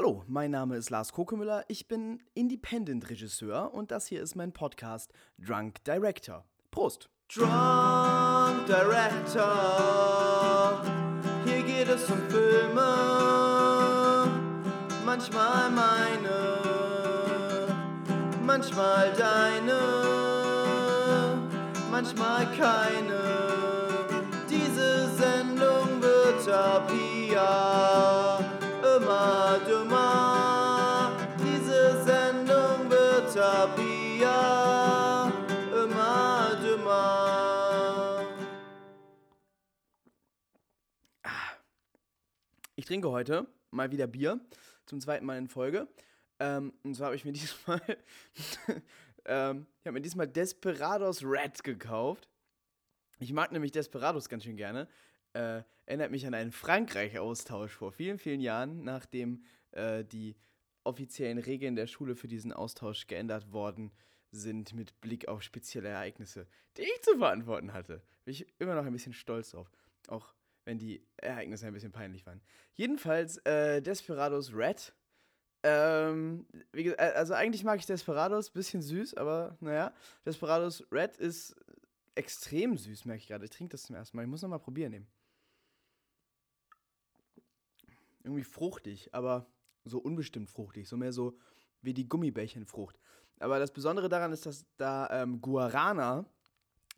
Hallo, mein Name ist Lars Kokemüller, ich bin Independent-Regisseur und das hier ist mein Podcast Drunk Director. Prost! Drunk Director, hier geht es um Filme, manchmal meine, manchmal deine, manchmal keine. Diese Sendung wird ab hier trinke heute mal wieder Bier, zum zweiten Mal in Folge. Ähm, und zwar habe ich mir diesmal, ähm, ich habe mir diesmal Desperados Red gekauft. Ich mag nämlich Desperados ganz schön gerne. Äh, erinnert mich an einen Frankreich-Austausch vor vielen, vielen Jahren, nachdem äh, die offiziellen Regeln der Schule für diesen Austausch geändert worden sind mit Blick auf spezielle Ereignisse, die ich zu verantworten hatte. Bin ich immer noch ein bisschen stolz drauf. Auch wenn die Ereignisse ein bisschen peinlich waren. Jedenfalls äh, Desperados Red. Ähm, gesagt, äh, also eigentlich mag ich Desperados, bisschen süß, aber naja. Desperados Red ist extrem süß, merke ich gerade. Ich trinke das zum ersten Mal. Ich muss noch mal probieren nehmen. Irgendwie fruchtig, aber so unbestimmt fruchtig. So mehr so wie die Gummibärchenfrucht. Aber das Besondere daran ist, dass da ähm, Guarana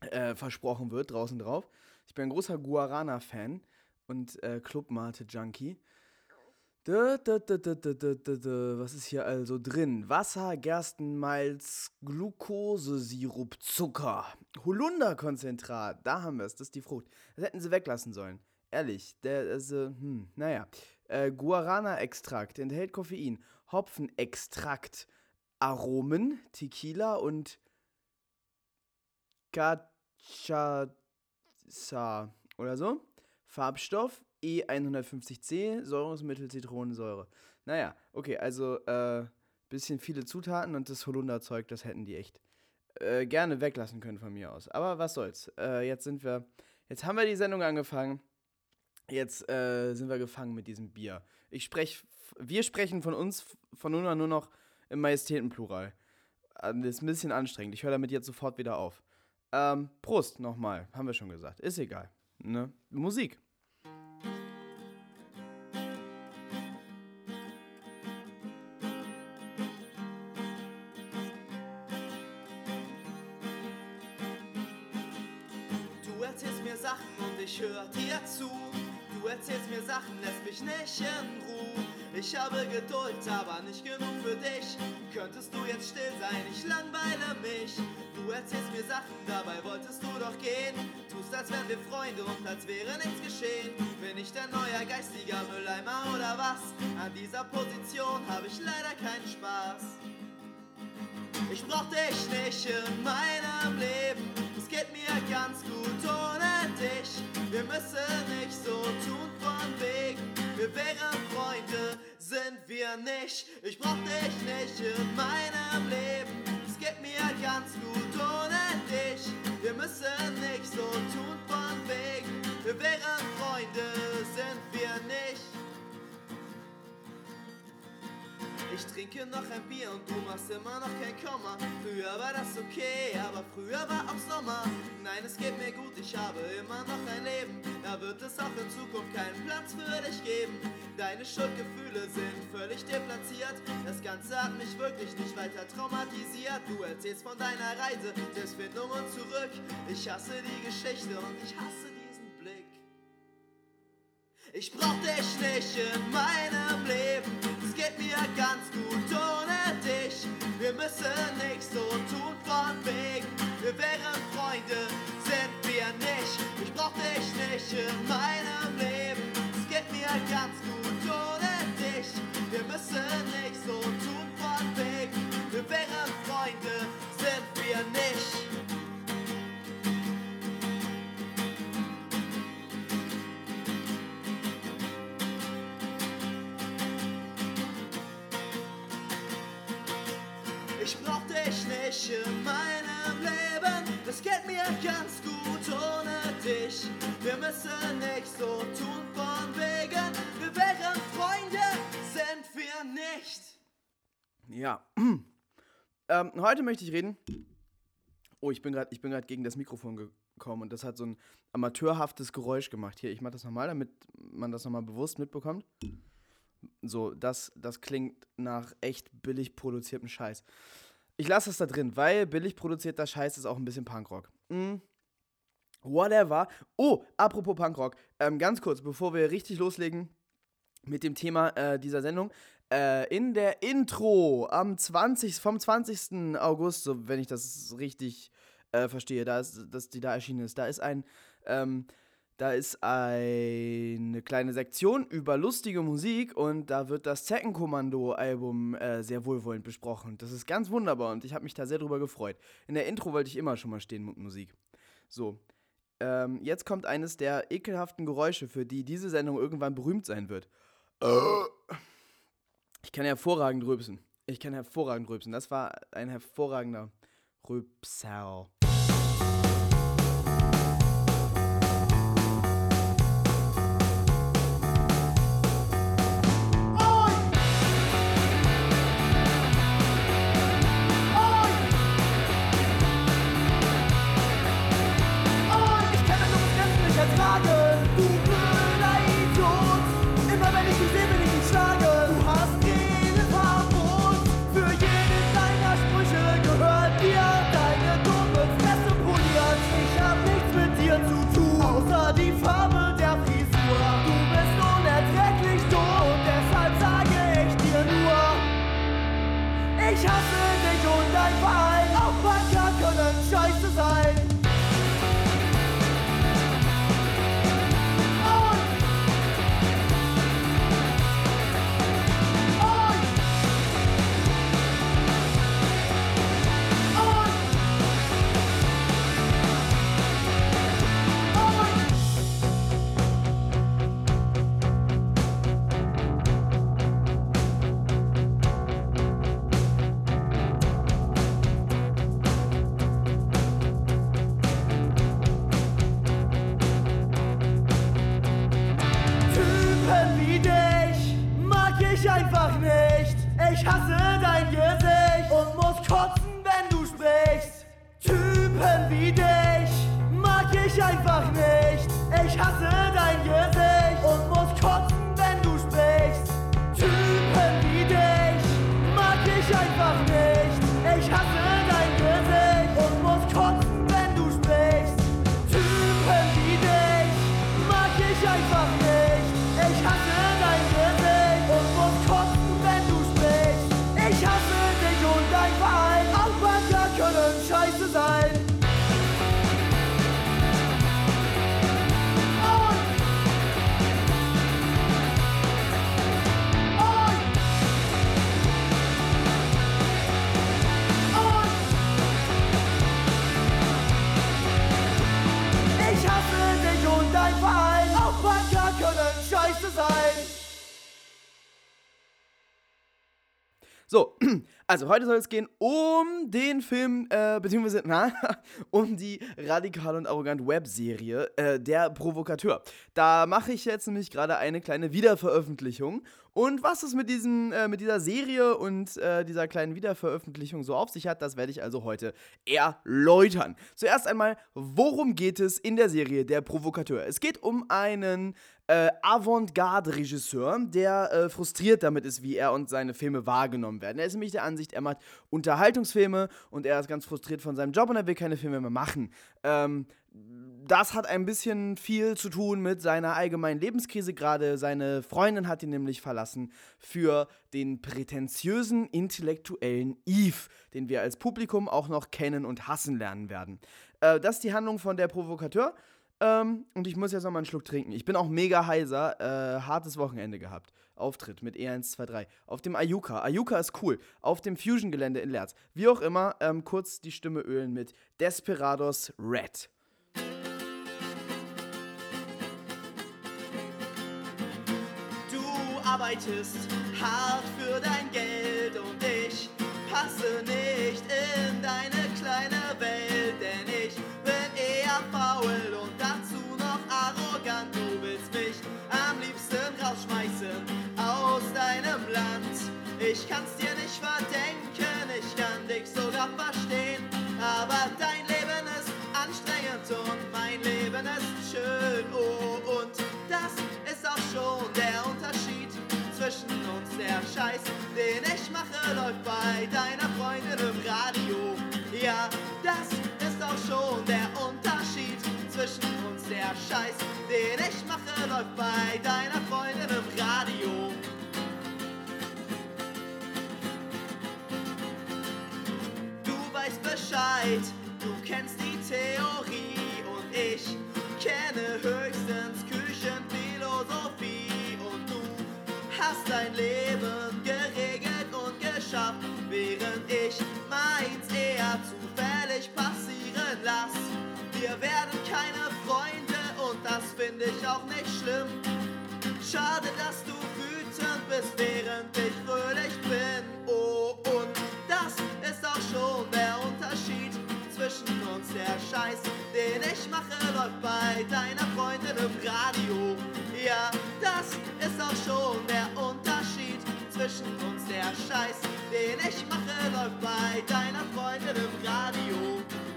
äh, versprochen wird, draußen drauf. Ich bin ein großer Guarana-Fan und äh, Clubmate-Junkie. Was ist hier also drin? Wasser, Gerstenmalz, Glukosesirup, Zucker, Holunderkonzentrat. Da haben wir es, das ist die Frucht. Das hätten sie weglassen sollen. Ehrlich, der, also, hm, naja. Äh, Guarana-Extrakt enthält Koffein, Hopfenextrakt, Aromen, Tequila und Cachaça oder so. Farbstoff E150C, Säurungsmittel, Zitronensäure. Naja, okay, also äh, bisschen viele Zutaten und das Holunderzeug, das hätten die echt äh, gerne weglassen können von mir aus. Aber was soll's. Äh, jetzt sind wir, jetzt haben wir die Sendung angefangen. Jetzt äh, sind wir gefangen mit diesem Bier. Ich sprech, wir sprechen von uns von nun an nur noch im Majestätenplural. Äh, Das ist ein bisschen anstrengend. Ich höre damit jetzt sofort wieder auf. Ähm, Prost nochmal, haben wir schon gesagt. Ist egal. Ne? Musik. Du erzählst mir Sachen und ich hör dir zu. Du erzählst mir Sachen, lässt mich nicht in Ruhe. Ich habe Geduld, aber nicht genug für dich. Könntest du jetzt still sein, ich langweile mich. Du erzählst mir Sachen, dabei wolltest du doch gehen. Tust, als wären wir Freunde und als wäre nichts geschehen. Bin ich dein neuer geistiger Mülleimer oder was? An dieser Position habe ich leider keinen Spaß. Ich brauch dich nicht in meinem Leben. Es geht mir ganz gut ohne dich. Wir müssen nicht so tun wegen. Wir wären Freunde, sind wir nicht. Ich brauch dich nicht in meinem Leben. Es geht mir ganz gut ohne dich. Wir müssen nicht so tun von wegen. Wir wären Freunde, sind wir nicht. Ich trinke noch ein Bier und du machst immer noch kein Komma. Früher war das okay, aber früher war auch Sommer. Nein, es geht mir gut, ich habe immer noch ein Leben. Da wird es auch in Zukunft keinen Platz für dich geben. Deine Schuldgefühle sind völlig deplatziert. Das Ganze hat mich wirklich nicht weiter traumatisiert. Du erzählst von deiner Reise, Selbstfindung und zurück. Ich hasse die Geschichte und ich hasse diesen Blick. Ich brauch dich nicht in meinem Leben. Geht mir ganz gut ohne dich. Wir müssen nicht so tun von wegen. Wir wären Freunde, sind wir nicht. Ich brauch dich nicht in meinem Leben. Es geht mir ganz gut ohne dich. Wir müssen nicht in meinem Leben. Es geht mir ganz gut ohne dich. Wir müssen nicht so tun von wegen. Wir wären Freunde, sind wir nicht. Ja. ähm, heute möchte ich reden. Oh, ich bin gerade gegen das Mikrofon gekommen und das hat so ein amateurhaftes Geräusch gemacht. Hier, ich mache das nochmal, damit man das nochmal bewusst mitbekommt. So, das, das klingt nach echt billig produziertem Scheiß. Ich lasse es da drin, weil billig produzierter Scheiß ist auch ein bisschen Punkrock. Mm. Whatever. Oh, apropos Punkrock. Ähm, ganz kurz, bevor wir richtig loslegen mit dem Thema äh, dieser Sendung. Äh, in der Intro am 20, vom 20. August, so wenn ich das richtig äh, verstehe, da ist, dass die da erschienen ist, da ist ein ähm, da ist eine kleine Sektion über lustige Musik und da wird das Zeckenkommando-Album äh, sehr wohlwollend besprochen. Das ist ganz wunderbar und ich habe mich da sehr drüber gefreut. In der Intro wollte ich immer schon mal stehen mit Musik. So, ähm, jetzt kommt eines der ekelhaften Geräusche, für die diese Sendung irgendwann berühmt sein wird. Ich kann hervorragend rülpsen. Ich kann hervorragend rülpsen. Das war ein hervorragender Rülpser. Also heute soll es gehen um den Film, äh, beziehungsweise, na, um die radikal und arrogant Webserie, äh, Der Provokateur. Da mache ich jetzt nämlich gerade eine kleine Wiederveröffentlichung. Und was es mit, diesem, äh, mit dieser Serie und äh, dieser kleinen Wiederveröffentlichung so auf sich hat, das werde ich also heute erläutern. Zuerst einmal, worum geht es in der Serie Der Provokateur? Es geht um einen äh, Avantgarde-Regisseur, der äh, frustriert damit ist, wie er und seine Filme wahrgenommen werden. Er ist nämlich der Ansicht, er macht Unterhaltungsfilme und er ist ganz frustriert von seinem Job und er will keine Filme mehr machen. Ähm, das hat ein bisschen viel zu tun mit seiner allgemeinen Lebenskrise gerade. Seine Freundin hat ihn nämlich verlassen für den prätentiösen intellektuellen Eve, den wir als Publikum auch noch kennen und hassen lernen werden. Äh, das ist die Handlung von der Provokateur. Ähm, und ich muss jetzt noch mal einen Schluck trinken. Ich bin auch mega heiser. Äh, hartes Wochenende gehabt. Auftritt mit E123. Auf dem Ayuka. Ayuka ist cool. Auf dem Fusion-Gelände in Lerz. Wie auch immer, ähm, kurz die Stimme ölen mit Desperados Red. Du arbeitest hart für dein Geld und ich passe nicht in deine kleine Welt, denn ich bin eher faul und kann's dir nicht verdenken, ich kann dich sogar verstehen. Aber dein Leben ist anstrengend und mein Leben ist schön. Oh, und auch nicht schlimm. Schade, dass du wütend bist, während ich fröhlich bin. Oh, und das ist auch schon der Unterschied zwischen uns. Der Scheiß, den ich mache, läuft bei deiner Freundin im Radio. Ja, das ist auch schon der Unterschied zwischen uns. Der Scheiß, den ich mache, läuft bei deiner Freundin im Radio.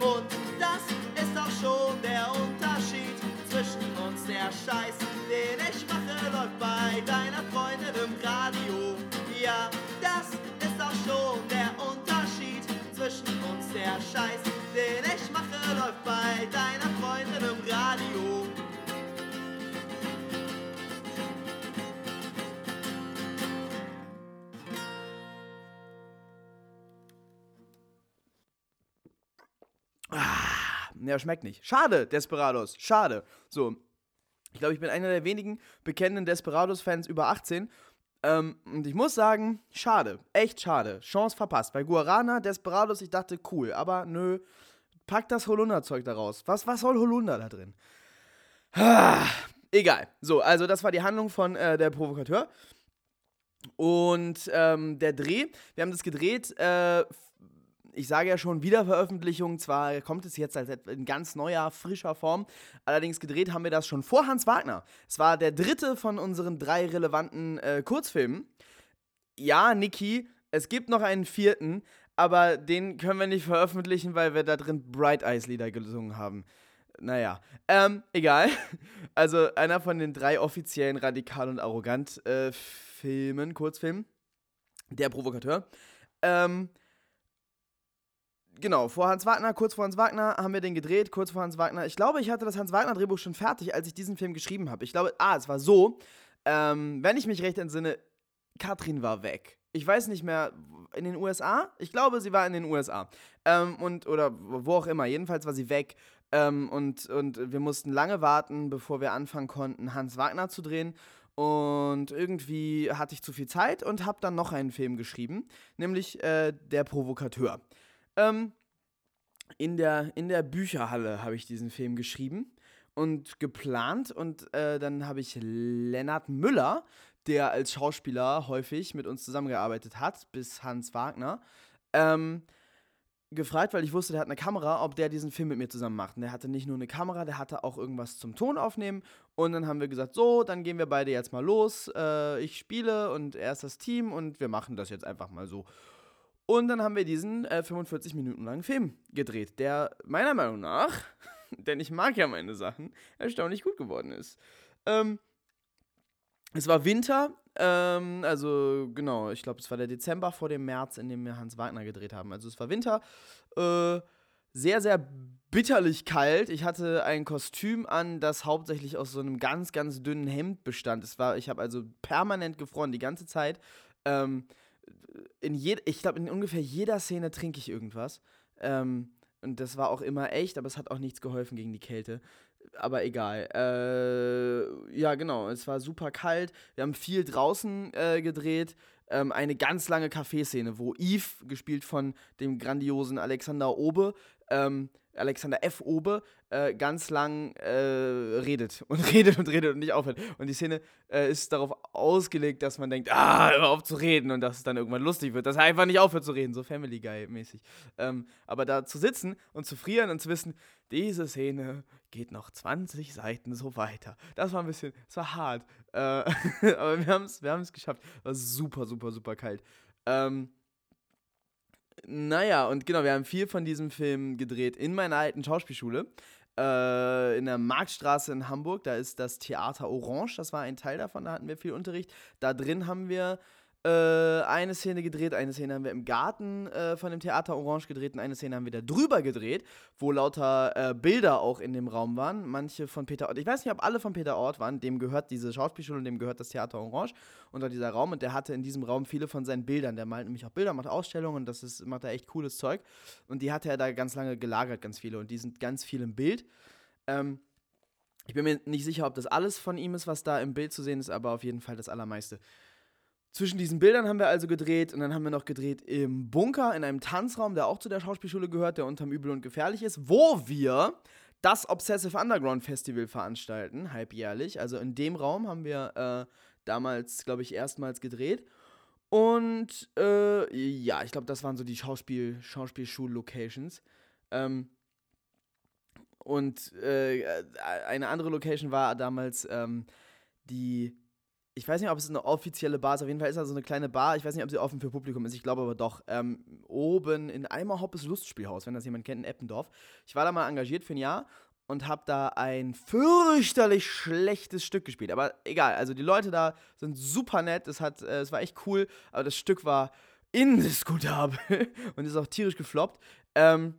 Und das ist auch schon der Unterschied zwischen uns. Der Scheiß, den ich mache, läuft bei deiner Freundin im Radio. Ja, das ist auch schon der Unterschied zwischen uns. Der Scheiß, den ich mache, läuft bei deiner Freundin im Radio. Ja, schmeckt nicht. Schade, Desperados. Schade. So. Ich glaube, ich bin einer der wenigen bekennenden Desperados-Fans über 18. Ähm, und ich muss sagen, schade. Echt schade. Chance verpasst. Bei Guarana, Desperados, ich dachte, cool. Aber nö. Pack das Holunder-Zeug da raus. Was, was soll Holunder da drin? Ah, egal. So, also das war die Handlung von äh, der Provokateur. Und ähm, der Dreh, wir haben das gedreht, äh, ich sage ja schon Wiederveröffentlichung, zwar kommt es jetzt als in ganz neuer, frischer Form, allerdings gedreht haben wir das schon vor Hans Wagner. Es war der dritte von unseren drei relevanten äh, Kurzfilmen. Ja, Niki, es gibt noch einen vierten, aber den können wir nicht veröffentlichen, weil wir da drin Bright Eyes Lieder gesungen haben. Naja, ähm, egal. Also einer von den drei offiziellen Radikal und Arrogant äh, Filmen, Kurzfilmen. Der Provokateur. Ähm, genau, vor Hans Wagner, kurz vor Hans Wagner haben wir den gedreht, kurz vor Hans Wagner. Ich glaube, ich hatte das Hans Wagner Drehbuch schon fertig, als ich diesen Film geschrieben habe. Ich glaube, ah, es war so, ähm, wenn ich mich recht entsinne, Katrin war weg. Ich weiß nicht mehr, in den USA? Ich glaube, sie war in den USA. Ähm, und, oder wo auch immer, jedenfalls war sie weg. Ähm, und, und wir mussten lange warten, bevor wir anfangen konnten, Hans Wagner zu drehen. Und irgendwie hatte ich zu viel Zeit und habe dann noch einen Film geschrieben, nämlich äh, Der Provokateur. Ähm, in, der, in der Bücherhalle habe ich diesen Film geschrieben und geplant. Und äh, dann habe ich Lennart Müller, der als Schauspieler häufig mit uns zusammengearbeitet hat, bis Hans Wagner, ähm, gefragt, weil ich wusste, der hat eine Kamera, ob der diesen Film mit mir zusammen macht. Und der hatte nicht nur eine Kamera, der hatte auch irgendwas zum Ton aufnehmen. Und dann haben wir gesagt, so, dann gehen wir beide jetzt mal los. Äh, ich spiele und er ist das Team und wir machen das jetzt einfach mal so. Und dann haben wir diesen äh, 45 Minuten langen Film gedreht, der meiner Meinung nach, denn ich mag ja meine Sachen, erstaunlich gut geworden ist. Ähm, es war Winter, ähm, also genau, ich glaube, es war der Dezember vor dem März, in dem wir Hans Wagner gedreht haben. Also es war Winter, äh, sehr, sehr bitterlich kalt. Ich hatte ein Kostüm an, das hauptsächlich aus so einem ganz, ganz dünnen Hemd bestand. Es war, ich habe also permanent gefroren, die ganze Zeit. Ähm, in jed ich glaube, in ungefähr jeder Szene trinke ich irgendwas. Ähm, und das war auch immer echt, aber es hat auch nichts geholfen gegen die Kälte. Aber egal. Äh, ja, genau. Es war super kalt. Wir haben viel draußen äh, gedreht. Ähm, eine ganz lange Kaffeeszene, wo Yves, gespielt von dem grandiosen Alexander Obe, ähm, Alexander F. Obe äh, ganz lang äh, redet und redet und redet und nicht aufhört. Und die Szene äh, ist darauf ausgelegt, dass man denkt, ah, hör auf zu reden und dass es dann irgendwann lustig wird, dass er einfach nicht aufhört zu reden, so Family Guy-mäßig. Ähm, aber da zu sitzen und zu frieren und zu wissen, diese Szene geht noch 20 Seiten so weiter. Das war ein bisschen, das war hart. Äh, aber wir haben es wir geschafft. War super, super, super kalt. Ähm, naja, und genau, wir haben viel von diesem Film gedreht in meiner alten Schauspielschule. Äh, in der Marktstraße in Hamburg. Da ist das Theater Orange. Das war ein Teil davon. Da hatten wir viel Unterricht. Da drin haben wir äh, eine Szene gedreht, eine Szene haben wir im Garten äh, von dem Theater Orange gedreht und eine Szene haben wir da drüber gedreht, wo lauter äh, Bilder auch in dem Raum waren. Manche von Peter Ort. Ich weiß nicht, ob alle von Peter Ort waren. Dem gehört diese Schauspielschule und dem gehört das Theater Orange unter dieser Raum und der hatte in diesem Raum viele von seinen Bildern. Der malt nämlich auch Bilder, macht Ausstellungen und das ist, macht da echt cooles Zeug. Und die hatte er da ganz lange gelagert, ganz viele. Und die sind ganz viel im Bild. Ähm, ich bin mir nicht sicher, ob das alles von ihm ist, was da im Bild zu sehen ist, aber auf jeden Fall das Allermeiste. Zwischen diesen Bildern haben wir also gedreht und dann haben wir noch gedreht im Bunker, in einem Tanzraum, der auch zu der Schauspielschule gehört, der unterm Übel und Gefährlich ist, wo wir das Obsessive Underground Festival veranstalten, halbjährlich. Also in dem Raum haben wir äh, damals, glaube ich, erstmals gedreht. Und äh, ja, ich glaube, das waren so die Schauspiel Schauspielschul-Locations. Ähm, und äh, eine andere Location war damals ähm, die ich weiß nicht, ob es eine offizielle Bar ist, auf jeden Fall ist da so eine kleine Bar. Ich weiß nicht, ob sie offen für Publikum ist, ich glaube aber doch. Ähm, oben in Eimerhoppes Lustspielhaus, wenn das jemand kennt, in Eppendorf. Ich war da mal engagiert für ein Jahr und habe da ein fürchterlich schlechtes Stück gespielt. Aber egal, also die Leute da sind super nett, es, hat, äh, es war echt cool, aber das Stück war indiskutabel und ist auch tierisch gefloppt. Ähm,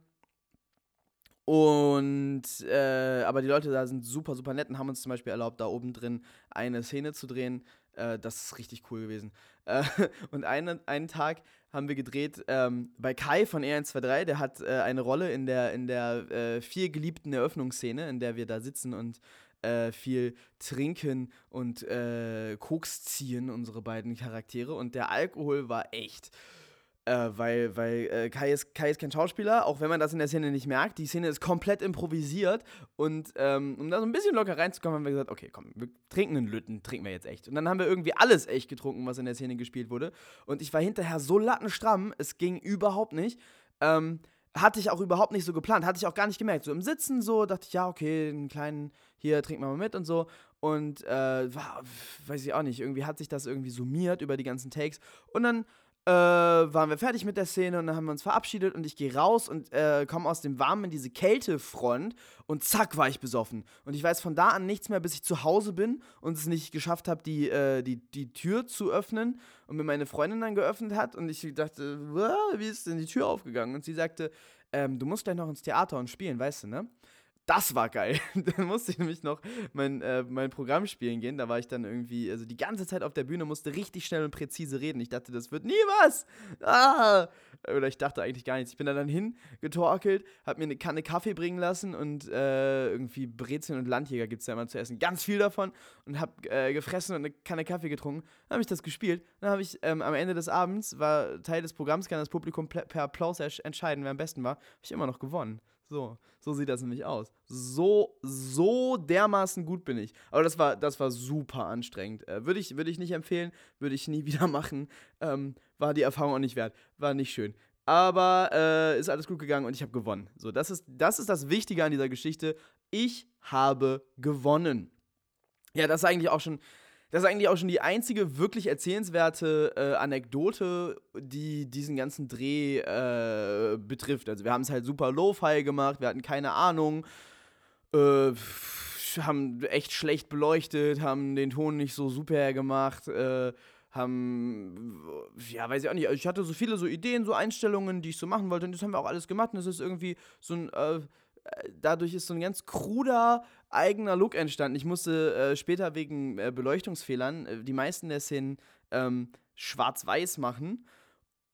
und, äh, aber die Leute da sind super, super nett und haben uns zum Beispiel erlaubt, da oben drin eine Szene zu drehen. Äh, das ist richtig cool gewesen. Äh, und einen, einen Tag haben wir gedreht ähm, bei Kai von R123. Der hat äh, eine Rolle in der, in der äh, viel geliebten Eröffnungsszene, in der wir da sitzen und äh, viel trinken und Koks ziehen, unsere beiden Charaktere. Und der Alkohol war echt äh, weil weil äh, Kai, ist, Kai ist kein Schauspieler, auch wenn man das in der Szene nicht merkt. Die Szene ist komplett improvisiert. Und ähm, um da so ein bisschen locker reinzukommen, haben wir gesagt, okay, komm, wir trinken einen Lütten, trinken wir jetzt echt. Und dann haben wir irgendwie alles echt getrunken, was in der Szene gespielt wurde. Und ich war hinterher so lattenstramm, es ging überhaupt nicht. Ähm, hatte ich auch überhaupt nicht so geplant, hatte ich auch gar nicht gemerkt. So im Sitzen so dachte ich, ja, okay, einen kleinen, hier trinken wir mal mit und so. Und äh, war, weiß ich auch nicht, irgendwie hat sich das irgendwie summiert über die ganzen Takes. Und dann äh, waren wir fertig mit der Szene und dann haben wir uns verabschiedet und ich gehe raus und äh, komme aus dem Warmen in diese Kältefront und zack war ich besoffen. Und ich weiß von da an nichts mehr, bis ich zu Hause bin und es nicht geschafft habe, die, äh, die, die Tür zu öffnen und mir meine Freundin dann geöffnet hat und ich dachte, wie ist denn die Tür aufgegangen? Und sie sagte, ähm, du musst gleich noch ins Theater und spielen, weißt du, ne? Das war geil. dann musste ich nämlich noch mein, äh, mein Programm spielen gehen. Da war ich dann irgendwie, also die ganze Zeit auf der Bühne, musste richtig schnell und präzise reden. Ich dachte, das wird nie was. Ah! Oder ich dachte eigentlich gar nichts. Ich bin da dann hingetorkelt, hab mir eine Kanne Kaffee bringen lassen und äh, irgendwie Brezeln und Landjäger gibt es da immer zu essen. Ganz viel davon und hab äh, gefressen und eine Kanne Kaffee getrunken. Dann habe ich das gespielt. Dann habe ich ähm, am Ende des Abends, war Teil des Programms, kann das Publikum per Applaus entscheiden, wer am besten war. Habe ich immer noch gewonnen. So, so sieht das nämlich aus. So, so dermaßen gut bin ich. Aber das war, das war super anstrengend. Äh, würde ich, würd ich nicht empfehlen, würde ich nie wieder machen. Ähm, war die Erfahrung auch nicht wert. War nicht schön. Aber äh, ist alles gut gegangen und ich habe gewonnen. So, das ist, das ist das Wichtige an dieser Geschichte. Ich habe gewonnen. Ja, das ist eigentlich auch schon das ist eigentlich auch schon die einzige wirklich erzählenswerte äh, Anekdote, die diesen ganzen Dreh äh, betrifft. Also wir haben es halt super lo-fi gemacht, wir hatten keine Ahnung, äh, haben echt schlecht beleuchtet, haben den Ton nicht so super gemacht, äh, haben, ja, weiß ich auch nicht, ich hatte so viele so Ideen, so Einstellungen, die ich so machen wollte und das haben wir auch alles gemacht und das ist irgendwie so ein äh, dadurch ist so ein ganz kruder eigener Look entstanden. Ich musste äh, später wegen äh, Beleuchtungsfehlern äh, die meisten der Szenen ähm, schwarz-weiß machen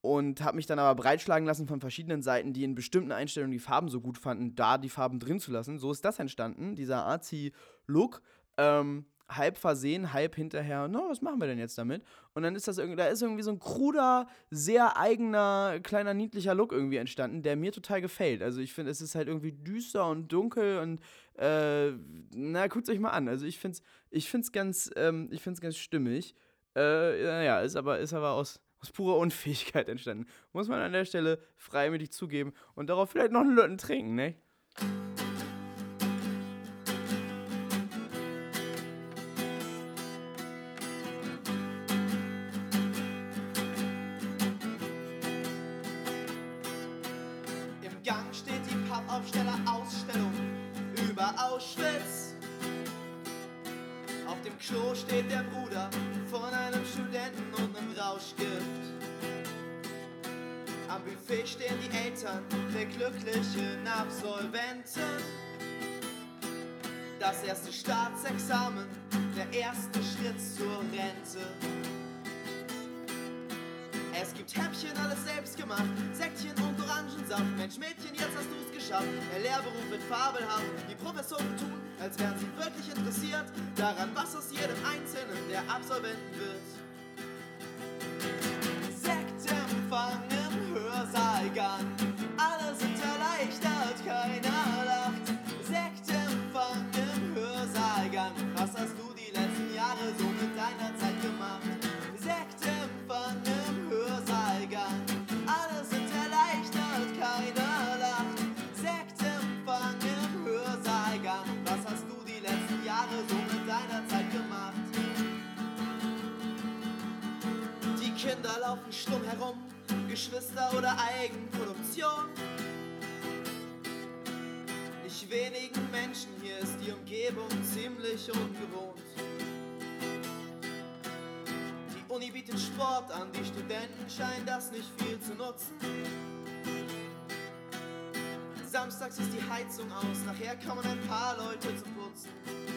und habe mich dann aber breitschlagen lassen von verschiedenen Seiten, die in bestimmten Einstellungen die Farben so gut fanden, da die Farben drin zu lassen. So ist das entstanden, dieser Arzi-Look. Ähm, halb versehen, halb hinterher, no, was machen wir denn jetzt damit? Und dann ist das irgendwie, da ist irgendwie so ein kruder, sehr eigener, kleiner, niedlicher Look irgendwie entstanden, der mir total gefällt. Also ich finde, es ist halt irgendwie düster und dunkel und äh, na, guckt euch mal an. Also ich finde es ich find's ganz, ähm, ganz stimmig. Äh, naja, ist aber, ist aber aus, aus purer Unfähigkeit entstanden. Muss man an der Stelle freimütig zugeben und darauf vielleicht noch einen Lötten trinken, ne? Am Buffet stehen die Eltern der glücklichen Absolventen. Das erste Staatsexamen, der erste Schritt zur Rente. Es gibt Häppchen, alles selbst gemacht, Säckchen und Orangensaft. Mensch, Mädchen, jetzt hast du's geschafft. Der Lehrberuf wird fabelhaft. Die Professoren tun, als wären sie wirklich interessiert daran, was aus jedem Einzelnen der Absolventen wird. Laufen stumm herum, Geschwister oder Eigenproduktion. Nicht wenigen Menschen hier ist die Umgebung ziemlich ungewohnt. Die Uni bietet Sport an, die Studenten scheinen das nicht viel zu nutzen. Samstags ist die Heizung aus, nachher kommen ein paar Leute zum Putzen.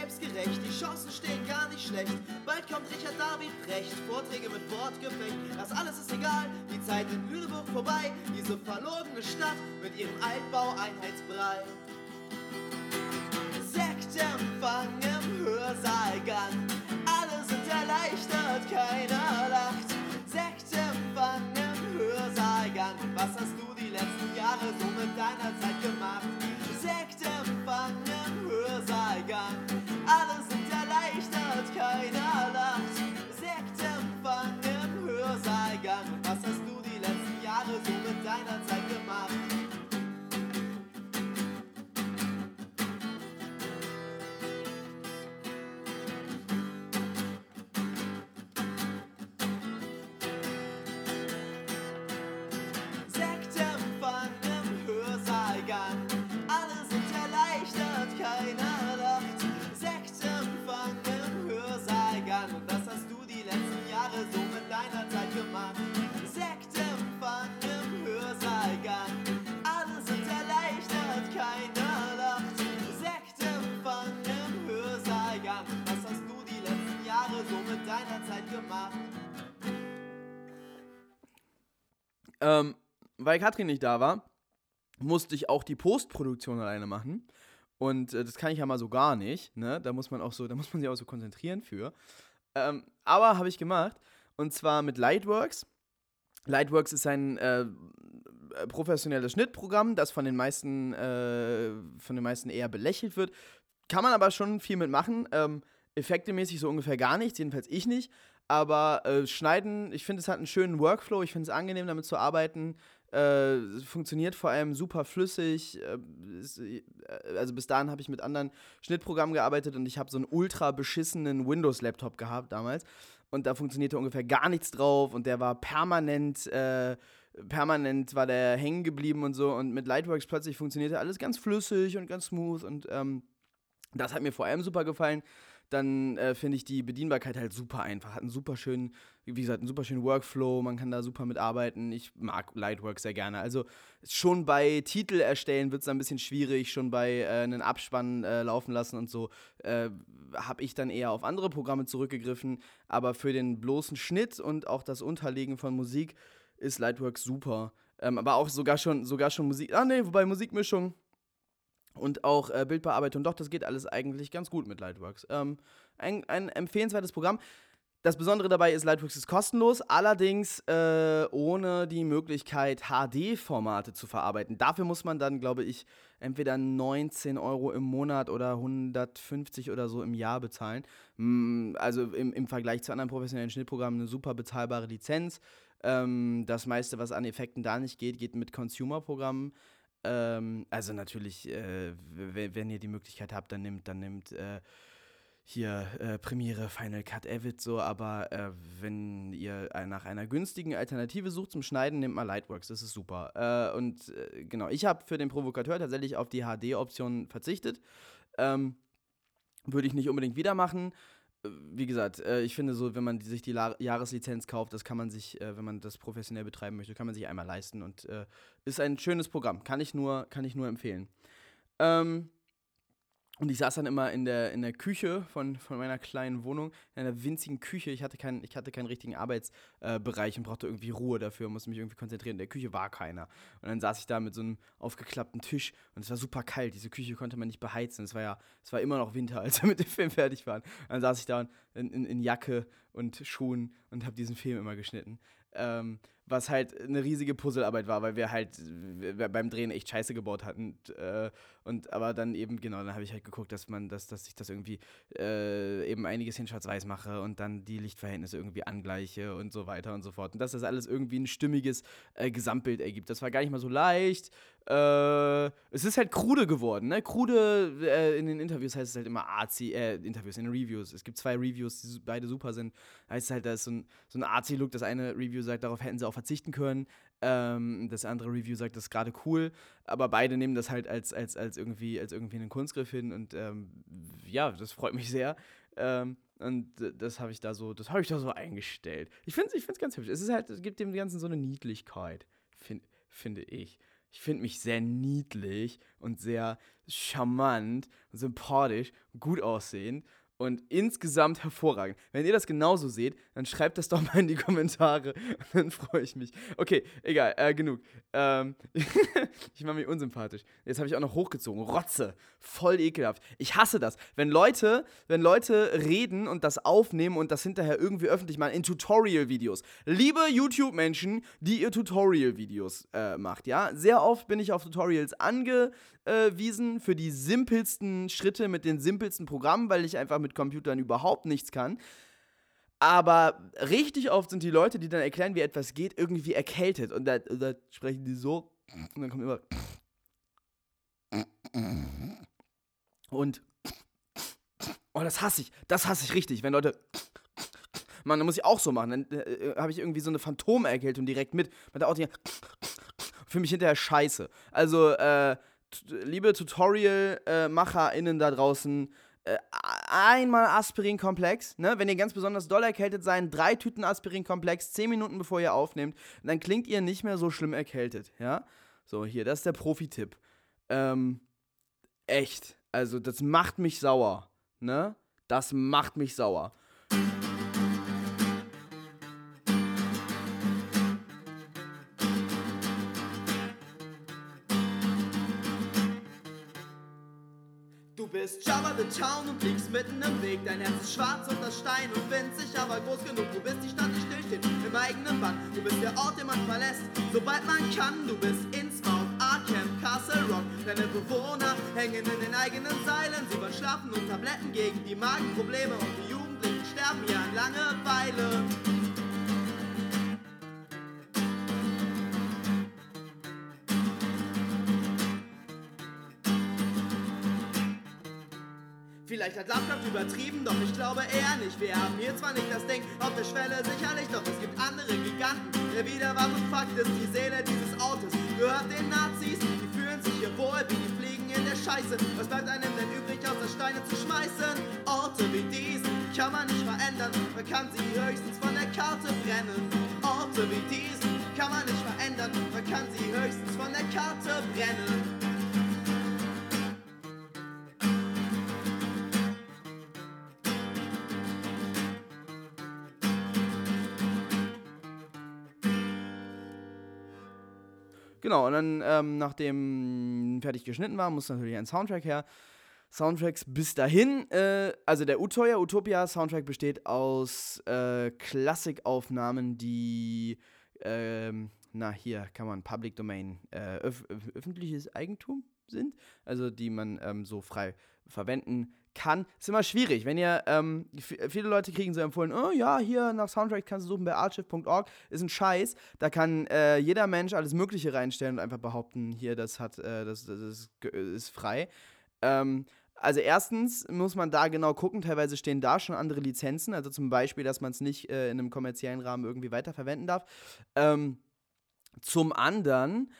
Selbstgerecht, die Chancen stehen gar nicht schlecht. Bald kommt Richard David Precht, Vorträge mit Wortgefecht. Das alles ist egal, die Zeit in Lüneburg vorbei. Diese verlorene Stadt mit ihrem Altbau-Einheitsbrei. Sektempfang im Hörsaal Alle sind erleichtert, keiner lacht. Sektempfang im Hörsaal Was hast du die letzten Jahre so mit deiner Zeit gemacht? Deiner Zeit Ähm, weil Katrin nicht da war, musste ich auch die Postproduktion alleine machen. Und äh, das kann ich ja mal so gar nicht. Ne? Da muss man auch so, da muss man sich auch so konzentrieren für. Ähm, aber habe ich gemacht. Und zwar mit Lightworks. Lightworks ist ein äh, professionelles Schnittprogramm, das von den meisten, äh, von den meisten eher belächelt wird. Kann man aber schon viel mitmachen. Ähm, effektemäßig so ungefähr gar nichts, jedenfalls ich nicht. Aber äh, Schneiden, ich finde, es hat einen schönen Workflow. Ich finde es angenehm, damit zu arbeiten. Äh, funktioniert vor allem super flüssig. Äh, äh, also bis dahin habe ich mit anderen Schnittprogrammen gearbeitet und ich habe so einen ultra beschissenen Windows-Laptop gehabt damals. Und da funktionierte ungefähr gar nichts drauf und der war permanent, äh, permanent war der hängen geblieben und so. Und mit Lightworks plötzlich funktionierte alles ganz flüssig und ganz smooth und ähm, das hat mir vor allem super gefallen. Dann äh, finde ich die Bedienbarkeit halt super einfach. Hat einen super schönen, wie gesagt, einen super schönen Workflow. Man kann da super mitarbeiten. Ich mag Lightwork sehr gerne. Also schon bei Titel erstellen wird es ein bisschen schwierig. Schon bei äh, einen Abspann äh, laufen lassen und so äh, habe ich dann eher auf andere Programme zurückgegriffen. Aber für den bloßen Schnitt und auch das Unterlegen von Musik ist Lightwork super. Ähm, aber auch sogar schon, sogar schon Musik. Ah, nee, wobei Musikmischung und auch äh, Bildbearbeitung. Doch, das geht alles eigentlich ganz gut mit Lightworks. Ähm, ein, ein empfehlenswertes Programm. Das Besondere dabei ist, Lightworks ist kostenlos, allerdings äh, ohne die Möglichkeit, HD-Formate zu verarbeiten. Dafür muss man dann, glaube ich, entweder 19 Euro im Monat oder 150 oder so im Jahr bezahlen. Mm, also im, im Vergleich zu anderen professionellen Schnittprogrammen eine super bezahlbare Lizenz. Ähm, das meiste, was an Effekten da nicht geht, geht mit Consumer-Programmen. Ähm, also natürlich, äh, wenn ihr die Möglichkeit habt, dann nimmt, dann nimmt äh, hier äh, Premiere, Final Cut, Avid so, aber äh, wenn ihr nach einer günstigen Alternative sucht zum Schneiden, nehmt mal Lightworks, das ist super. Äh, und äh, genau, ich habe für den Provokateur tatsächlich auf die HD-Option verzichtet. Ähm, Würde ich nicht unbedingt wieder machen. Äh, wie gesagt, äh, ich finde so, wenn man sich die Jahreslizenz kauft, das kann man sich, wenn man das professionell betreiben möchte, kann man sich einmal leisten und ist ein schönes Programm. Kann ich nur, kann ich nur empfehlen. Ähm, und ich saß dann immer in der, in der Küche von, von meiner kleinen Wohnung, in einer winzigen Küche. Ich hatte, kein, ich hatte keinen richtigen Arbeitsbereich und brauchte irgendwie Ruhe dafür, musste mich irgendwie konzentrieren. In der Küche war keiner. Und dann saß ich da mit so einem aufgeklappten Tisch und es war super kalt. Diese Küche konnte man nicht beheizen. Es war ja, es war immer noch Winter, als wir mit dem Film fertig waren. Und dann saß ich da in, in, in Jacke und Schuhen und habe diesen Film immer geschnitten. Ähm, was halt eine riesige Puzzlearbeit war, weil wir halt beim Drehen echt Scheiße gebaut hatten. Und, äh, und aber dann eben, genau, dann habe ich halt geguckt, dass man, dass, dass ich das irgendwie äh, eben einiges in Schwarz-Weiß mache und dann die Lichtverhältnisse irgendwie angleiche und so weiter und so fort. Und dass das alles irgendwie ein stimmiges äh, Gesamtbild ergibt. Das war gar nicht mal so leicht. Äh, es ist halt krude geworden, ne? Krude, äh, in den Interviews heißt es halt immer arzi, äh, Interviews, in den Reviews. Es gibt zwei Reviews, die beide super sind. Heißt es halt, da ist so ein, so ein arzi-Look. Das eine Review sagt, darauf hätten sie auch verzichten können. Ähm, das andere Review sagt, das ist gerade cool. Aber beide nehmen das halt als, als, als, irgendwie, als irgendwie einen Kunstgriff hin. Und ähm, ja, das freut mich sehr. Ähm, und das habe ich da so, das habe ich da so eingestellt. Ich finde es ich ganz hübsch. Es ist halt, es gibt dem Ganzen so eine Niedlichkeit, find, finde ich. Ich finde mich sehr niedlich und sehr charmant, sympathisch, gut aussehend und insgesamt hervorragend. Wenn ihr das genauso seht, dann schreibt das doch mal in die Kommentare. Dann freue ich mich. Okay, egal, äh, genug. Ähm, ich mache mich unsympathisch. Jetzt habe ich auch noch hochgezogen. Rotze. Voll ekelhaft. Ich hasse das. Wenn Leute, wenn Leute reden und das aufnehmen und das hinterher irgendwie öffentlich machen in Tutorial-Videos. Liebe YouTube-Menschen, die ihr Tutorial-Videos äh, macht, ja. Sehr oft bin ich auf Tutorials angewiesen für die simpelsten Schritte mit den simpelsten Programmen, weil ich einfach mit Computern überhaupt nichts kann. Aber richtig oft sind die Leute, die dann erklären, wie etwas geht, irgendwie erkältet. Und da, da sprechen die so. Und dann kommt immer. Und. Oh, das hasse ich. Das hasse ich richtig. Wenn Leute. Mann, dann muss ich auch so machen. Dann äh, habe ich irgendwie so eine Phantomerkältung direkt mit. Man da auch Für mich hinterher scheiße. Also, äh, liebe Tutorial-MacherInnen da draußen, äh, einmal Aspirin-Komplex, ne? Wenn ihr ganz besonders doll erkältet seid, drei Tüten Aspirin-Komplex, zehn Minuten bevor ihr aufnehmt, dann klingt ihr nicht mehr so schlimm erkältet, ja? So, hier, das ist der Profi-Tipp. Ähm, echt. Also, das macht mich sauer, ne? Das macht mich sauer. Bist Java the Town und liegst mitten im Weg. Dein Herz ist schwarz und das Stein und winzig, aber groß genug. Du bist die Stadt, die stillsteht im eigenen Band. Du bist der Ort, den man verlässt, sobald man kann. Du bist Innsmouth, Arkham, Castle Rock. Deine Bewohner hängen in den eigenen Seilen. Sie wollen schlafen und Tabletten gegen die Magenprobleme und die Jugendlichen sterben ja an Langeweile. Vielleicht hat Lovecraft übertrieben, doch ich glaube eher nicht. Wir haben hier zwar nicht das Ding auf der Schwelle, sicherlich, doch es gibt andere Giganten. Der wiederwahrung Fakt ist, die Seele dieses Autos gehört den Nazis. Die fühlen sich hier wohl wie die Fliegen in der Scheiße. Was bleibt einem denn übrig, außer Steine zu schmeißen? Orte wie diesen kann man nicht verändern, man kann sie höchstens von der Karte brennen. Orte wie diesen kann man nicht verändern, man kann sie höchstens von der Karte brennen. Genau, und dann, ähm, nachdem fertig geschnitten war, muss natürlich ein Soundtrack her. Soundtracks bis dahin, äh, also der Utoya Utopia Soundtrack besteht aus äh, Klassikaufnahmen, die, ähm, na hier kann man Public Domain, äh, öf öffentliches Eigentum sind, also die man ähm, so frei verwenden kann. Ist immer schwierig, wenn ihr, ähm, viele Leute kriegen so empfohlen, oh ja, hier nach Soundtrack kannst du suchen bei archive.org, ist ein Scheiß. Da kann äh, jeder Mensch alles Mögliche reinstellen und einfach behaupten, hier, das hat, äh, das, das ist, ist frei. Ähm, also erstens muss man da genau gucken, teilweise stehen da schon andere Lizenzen, also zum Beispiel, dass man es nicht äh, in einem kommerziellen Rahmen irgendwie weiterverwenden darf. Ähm, zum anderen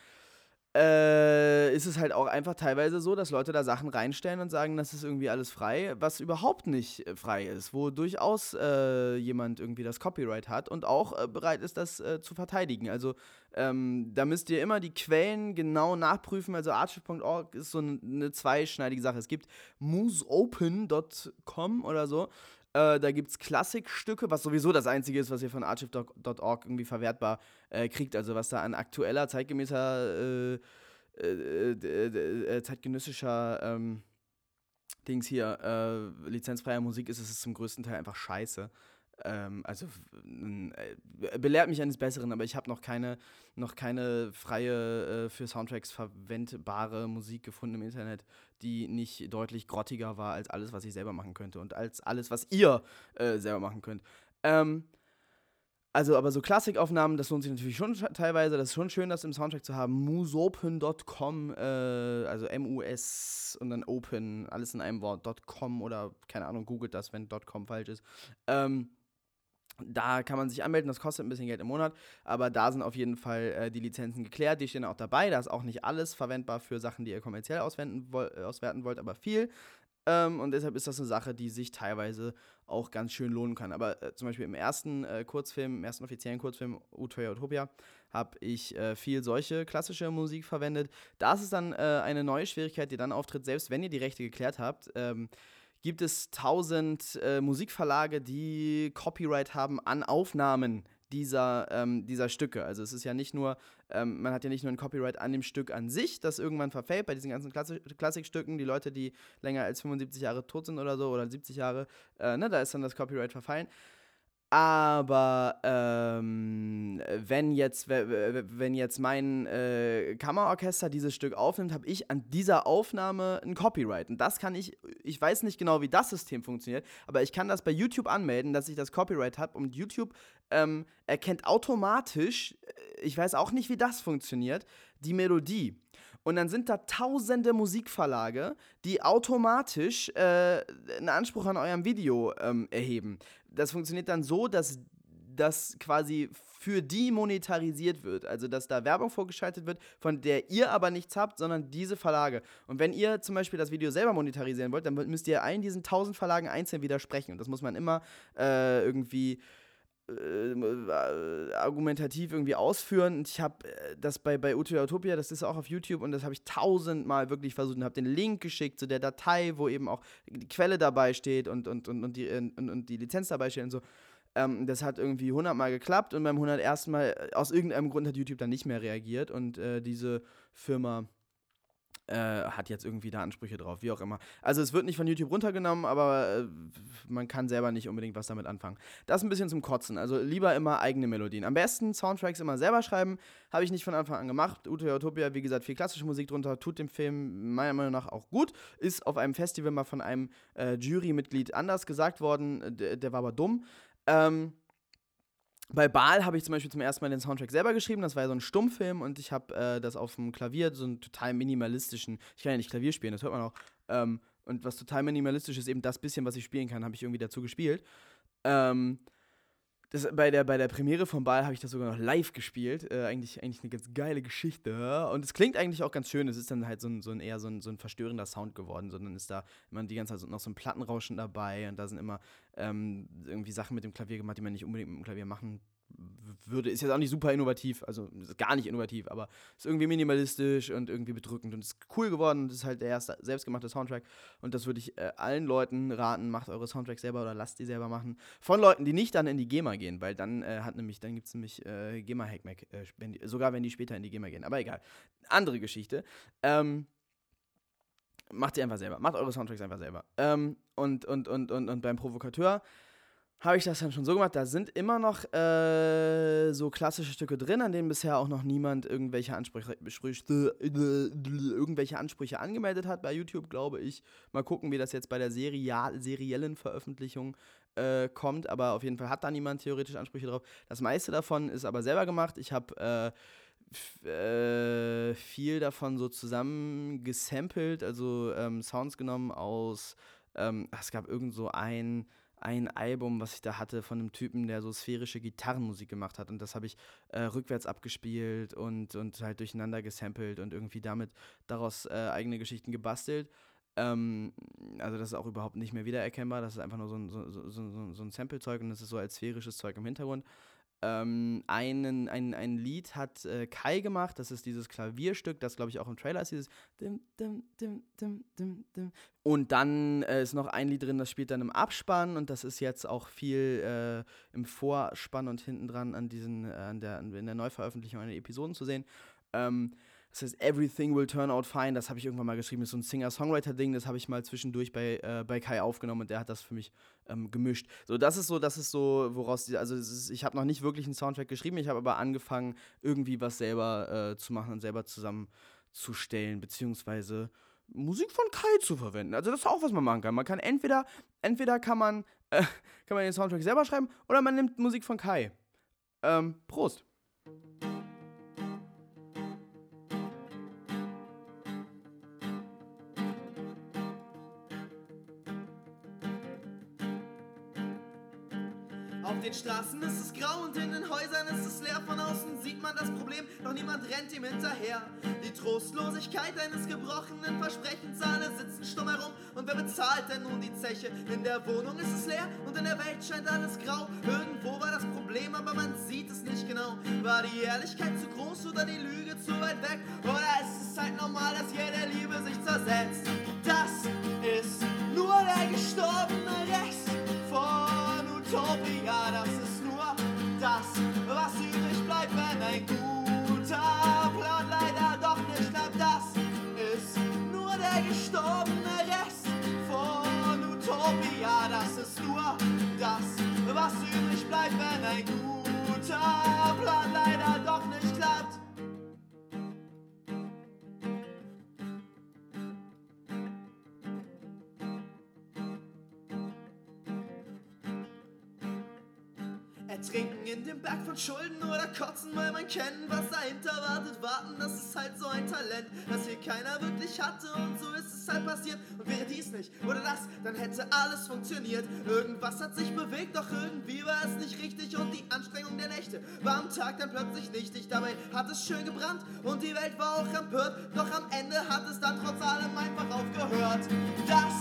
äh, ist es halt auch einfach teilweise so, dass Leute da Sachen reinstellen und sagen, das ist irgendwie alles frei, was überhaupt nicht äh, frei ist, wo durchaus äh, jemand irgendwie das Copyright hat und auch äh, bereit ist, das äh, zu verteidigen. Also ähm, da müsst ihr immer die Quellen genau nachprüfen. Also archive.org ist so eine zweischneidige Sache. Es gibt mooseopen.com oder so. Äh, da gibt es Klassikstücke, was sowieso das Einzige ist, was ihr von archive.org irgendwie verwertbar äh, kriegt. Also was da an aktueller, zeitgemäßer, äh, äh, äh, zeitgenössischer ähm, Dings hier, lizenzfreier Musik ist, ist es zum größten Teil einfach scheiße. Ähm, also äh, belehrt mich eines Besseren, aber ich habe noch keine, noch keine freie, äh, für Soundtracks verwendbare Musik gefunden im Internet, die nicht deutlich grottiger war als alles, was ich selber machen könnte und als alles, was ihr äh, selber machen könnt. Ähm, also, aber so Klassikaufnahmen, das lohnt sich natürlich schon teilweise. Das ist schon schön, das im Soundtrack zu haben. musopen.com, äh, also M-U-S und dann open, alles in einem Wort, .com oder keine Ahnung, googelt das, wenn .com falsch ist. Ähm, da kann man sich anmelden, das kostet ein bisschen Geld im Monat, aber da sind auf jeden Fall äh, die Lizenzen geklärt, die stehen auch dabei. Da ist auch nicht alles verwendbar für Sachen, die ihr kommerziell äh, auswerten wollt, aber viel. Ähm, und deshalb ist das eine Sache, die sich teilweise auch ganz schön lohnen kann. Aber äh, zum Beispiel im ersten äh, Kurzfilm, im ersten offiziellen Kurzfilm Utoya Utopia, habe ich äh, viel solche klassische Musik verwendet. Das ist dann äh, eine neue Schwierigkeit, die dann auftritt, selbst wenn ihr die Rechte geklärt habt. Ähm, gibt es tausend äh, Musikverlage, die Copyright haben an Aufnahmen dieser, ähm, dieser Stücke. Also es ist ja nicht nur, ähm, man hat ja nicht nur ein Copyright an dem Stück an sich, das irgendwann verfällt bei diesen ganzen Klassi Klassikstücken, die Leute, die länger als 75 Jahre tot sind oder so oder 70 Jahre, äh, ne, da ist dann das Copyright verfallen. Aber ähm, wenn, jetzt, wenn jetzt mein äh, Kammerorchester dieses Stück aufnimmt, habe ich an dieser Aufnahme ein Copyright. Und das kann ich, ich weiß nicht genau, wie das System funktioniert, aber ich kann das bei YouTube anmelden, dass ich das Copyright habe. Und YouTube ähm, erkennt automatisch, äh, ich weiß auch nicht, wie das funktioniert, die Melodie. Und dann sind da tausende Musikverlage, die automatisch äh, einen Anspruch an eurem Video ähm, erheben. Das funktioniert dann so, dass das quasi für die monetarisiert wird. Also, dass da Werbung vorgeschaltet wird, von der ihr aber nichts habt, sondern diese Verlage. Und wenn ihr zum Beispiel das Video selber monetarisieren wollt, dann müsst ihr allen diesen tausend Verlagen einzeln widersprechen. Und das muss man immer äh, irgendwie äh, argumentativ irgendwie ausführen. Und ich habe äh, das bei, bei Utopia das ist auch auf YouTube und das habe ich tausendmal wirklich versucht und habe den Link geschickt zu der Datei, wo eben auch die Quelle dabei steht und, und, und, und, die, und, und die Lizenz dabei steht und so. Ähm, das hat irgendwie hundertmal geklappt und beim 101. Mal, äh, aus irgendeinem Grund hat YouTube dann nicht mehr reagiert und äh, diese Firma äh, hat jetzt irgendwie da Ansprüche drauf, wie auch immer. Also es wird nicht von YouTube runtergenommen, aber äh, man kann selber nicht unbedingt was damit anfangen. Das ist ein bisschen zum Kotzen. Also lieber immer eigene Melodien. Am besten Soundtracks immer selber schreiben. Habe ich nicht von Anfang an gemacht. Utopia Utopia, wie gesagt, viel klassische Musik drunter, tut dem Film meiner Meinung nach auch gut. Ist auf einem Festival mal von einem äh, Jurymitglied anders gesagt worden. Der, der war aber dumm. Ähm, bei Baal habe ich zum Beispiel zum ersten Mal den Soundtrack selber geschrieben. Das war ja so ein Stummfilm und ich habe äh, das auf dem Klavier, so einen total minimalistischen, ich kann ja nicht Klavier spielen, das hört man auch. Ähm, und was total minimalistisch ist, eben das bisschen, was ich spielen kann, habe ich irgendwie dazu gespielt. Ähm, das, bei, der, bei der Premiere von Ball habe ich das sogar noch live gespielt. Äh, eigentlich, eigentlich eine ganz geile Geschichte. Und es klingt eigentlich auch ganz schön. Es ist dann halt so ein, so ein eher so ein, so ein verstörender Sound geworden, sondern ist da immer die ganze Zeit noch so ein Plattenrauschen dabei und da sind immer ähm, irgendwie Sachen mit dem Klavier gemacht, die man nicht unbedingt mit dem Klavier machen würde, ist jetzt auch nicht super innovativ, also gar nicht innovativ, aber ist irgendwie minimalistisch und irgendwie bedrückend und ist cool geworden und ist halt der erste selbstgemachte Soundtrack und das würde ich äh, allen Leuten raten, macht eure Soundtracks selber oder lasst die selber machen. Von Leuten, die nicht dann in die GEMA gehen, weil dann äh, hat nämlich, dann gibt es nämlich äh, GEMA-Hackmack, äh, sogar wenn die später in die GEMA gehen, aber egal. Andere Geschichte. Ähm, macht sie einfach selber, macht eure Soundtracks einfach selber. Ähm, und, und, und, und, und beim Provokateur habe ich das dann schon so gemacht. Da sind immer noch äh, so klassische Stücke drin, an denen bisher auch noch niemand irgendwelche Ansprüche, irgendwelche Ansprüche angemeldet hat bei YouTube, glaube ich. Mal gucken, wie das jetzt bei der Serial, seriellen Veröffentlichung äh, kommt. Aber auf jeden Fall hat da niemand theoretisch Ansprüche drauf. Das meiste davon ist aber selber gemacht. Ich habe äh, äh, viel davon so zusammen gesampelt, also ähm, Sounds genommen aus. Ähm, es gab irgend so ein ein Album, was ich da hatte, von einem Typen, der so sphärische Gitarrenmusik gemacht hat. Und das habe ich äh, rückwärts abgespielt und, und halt durcheinander gesampelt und irgendwie damit daraus äh, eigene Geschichten gebastelt. Ähm, also das ist auch überhaupt nicht mehr wiedererkennbar. Das ist einfach nur so ein, so, so, so, so ein Sample-Zeug und das ist so als sphärisches Zeug im Hintergrund. Ähm, einen, ein, ein Lied hat äh, Kai gemacht, das ist dieses Klavierstück, das glaube ich auch im Trailer ist, dieses dim, dim, dim, dim, dim, dim. Und dann äh, ist noch ein Lied drin, das spielt dann im Abspann und das ist jetzt auch viel äh, im Vorspann und hinten dran an diesen, äh, an der, in der Neuveröffentlichung einer Episoden zu sehen. Ähm, das heißt, Everything Will Turn Out Fine, das habe ich irgendwann mal geschrieben, das ist so ein Singer-Songwriter-Ding, das habe ich mal zwischendurch bei, äh, bei Kai aufgenommen und der hat das für mich ähm, gemischt. So, das ist so, das ist so, woraus, die, also ist, ich habe noch nicht wirklich einen Soundtrack geschrieben, ich habe aber angefangen, irgendwie was selber äh, zu machen und selber zusammenzustellen, beziehungsweise Musik von Kai zu verwenden. Also das ist auch, was man machen kann. Man kann entweder, entweder kann man, äh, kann man den Soundtrack selber schreiben oder man nimmt Musik von Kai. Ähm, Prost. Den Straßen ist es grau und in den Häusern ist es leer. Von außen sieht man das Problem, doch niemand rennt ihm hinterher. Die Trostlosigkeit eines gebrochenen Versprechens, alle sitzen stumm herum. Und wer bezahlt denn nun die Zeche? In der Wohnung ist es leer und in der Welt scheint alles grau. Irgendwo war das Problem, aber man sieht es nicht genau. War die Ehrlichkeit zu groß oder die Lüge zu weit weg? Oder ist es halt normal, dass jede Liebe sich zersetzt? Das ist nur der gestorbene in dem Berg von Schulden oder kotzen, weil man kennen, was dahinter wartet. Warten, das ist halt so ein Talent, das hier keiner wirklich hatte und so ist es halt passiert. Und wäre dies nicht oder das, dann hätte alles funktioniert. Irgendwas hat sich bewegt, doch irgendwie war es nicht richtig und die Anstrengung der Nächte war am Tag dann plötzlich nichtig. Dabei hat es schön gebrannt und die Welt war auch empört, doch am Ende hat es dann trotz allem einfach aufgehört. Das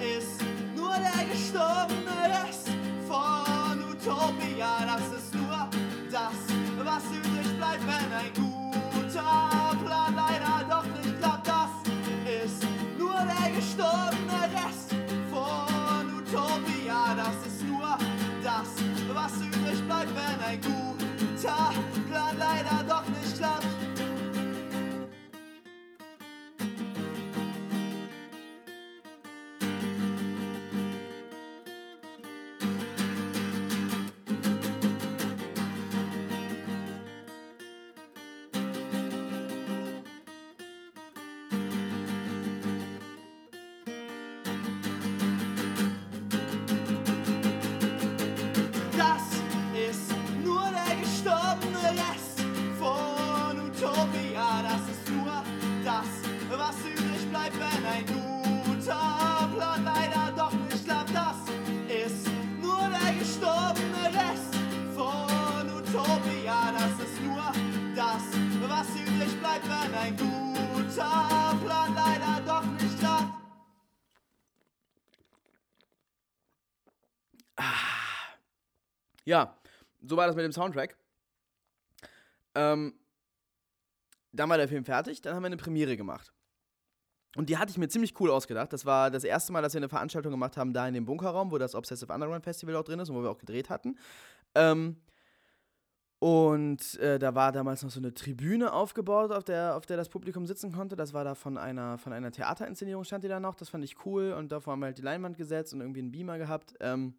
ist nur der gestorbene Rest von Utopia, das ist nur das, was übrig bleibt, wenn ein guter Ja, so war das mit dem Soundtrack. Ähm, dann war der Film fertig, dann haben wir eine Premiere gemacht. Und die hatte ich mir ziemlich cool ausgedacht. Das war das erste Mal, dass wir eine Veranstaltung gemacht haben, da in dem Bunkerraum, wo das Obsessive Underground Festival auch drin ist und wo wir auch gedreht hatten. Ähm, und äh, da war damals noch so eine Tribüne aufgebaut, auf der, auf der das Publikum sitzen konnte. Das war da von einer, von einer Theaterinszenierung, stand die da noch. Das fand ich cool. Und davor haben wir halt die Leinwand gesetzt und irgendwie einen Beamer gehabt. Ähm,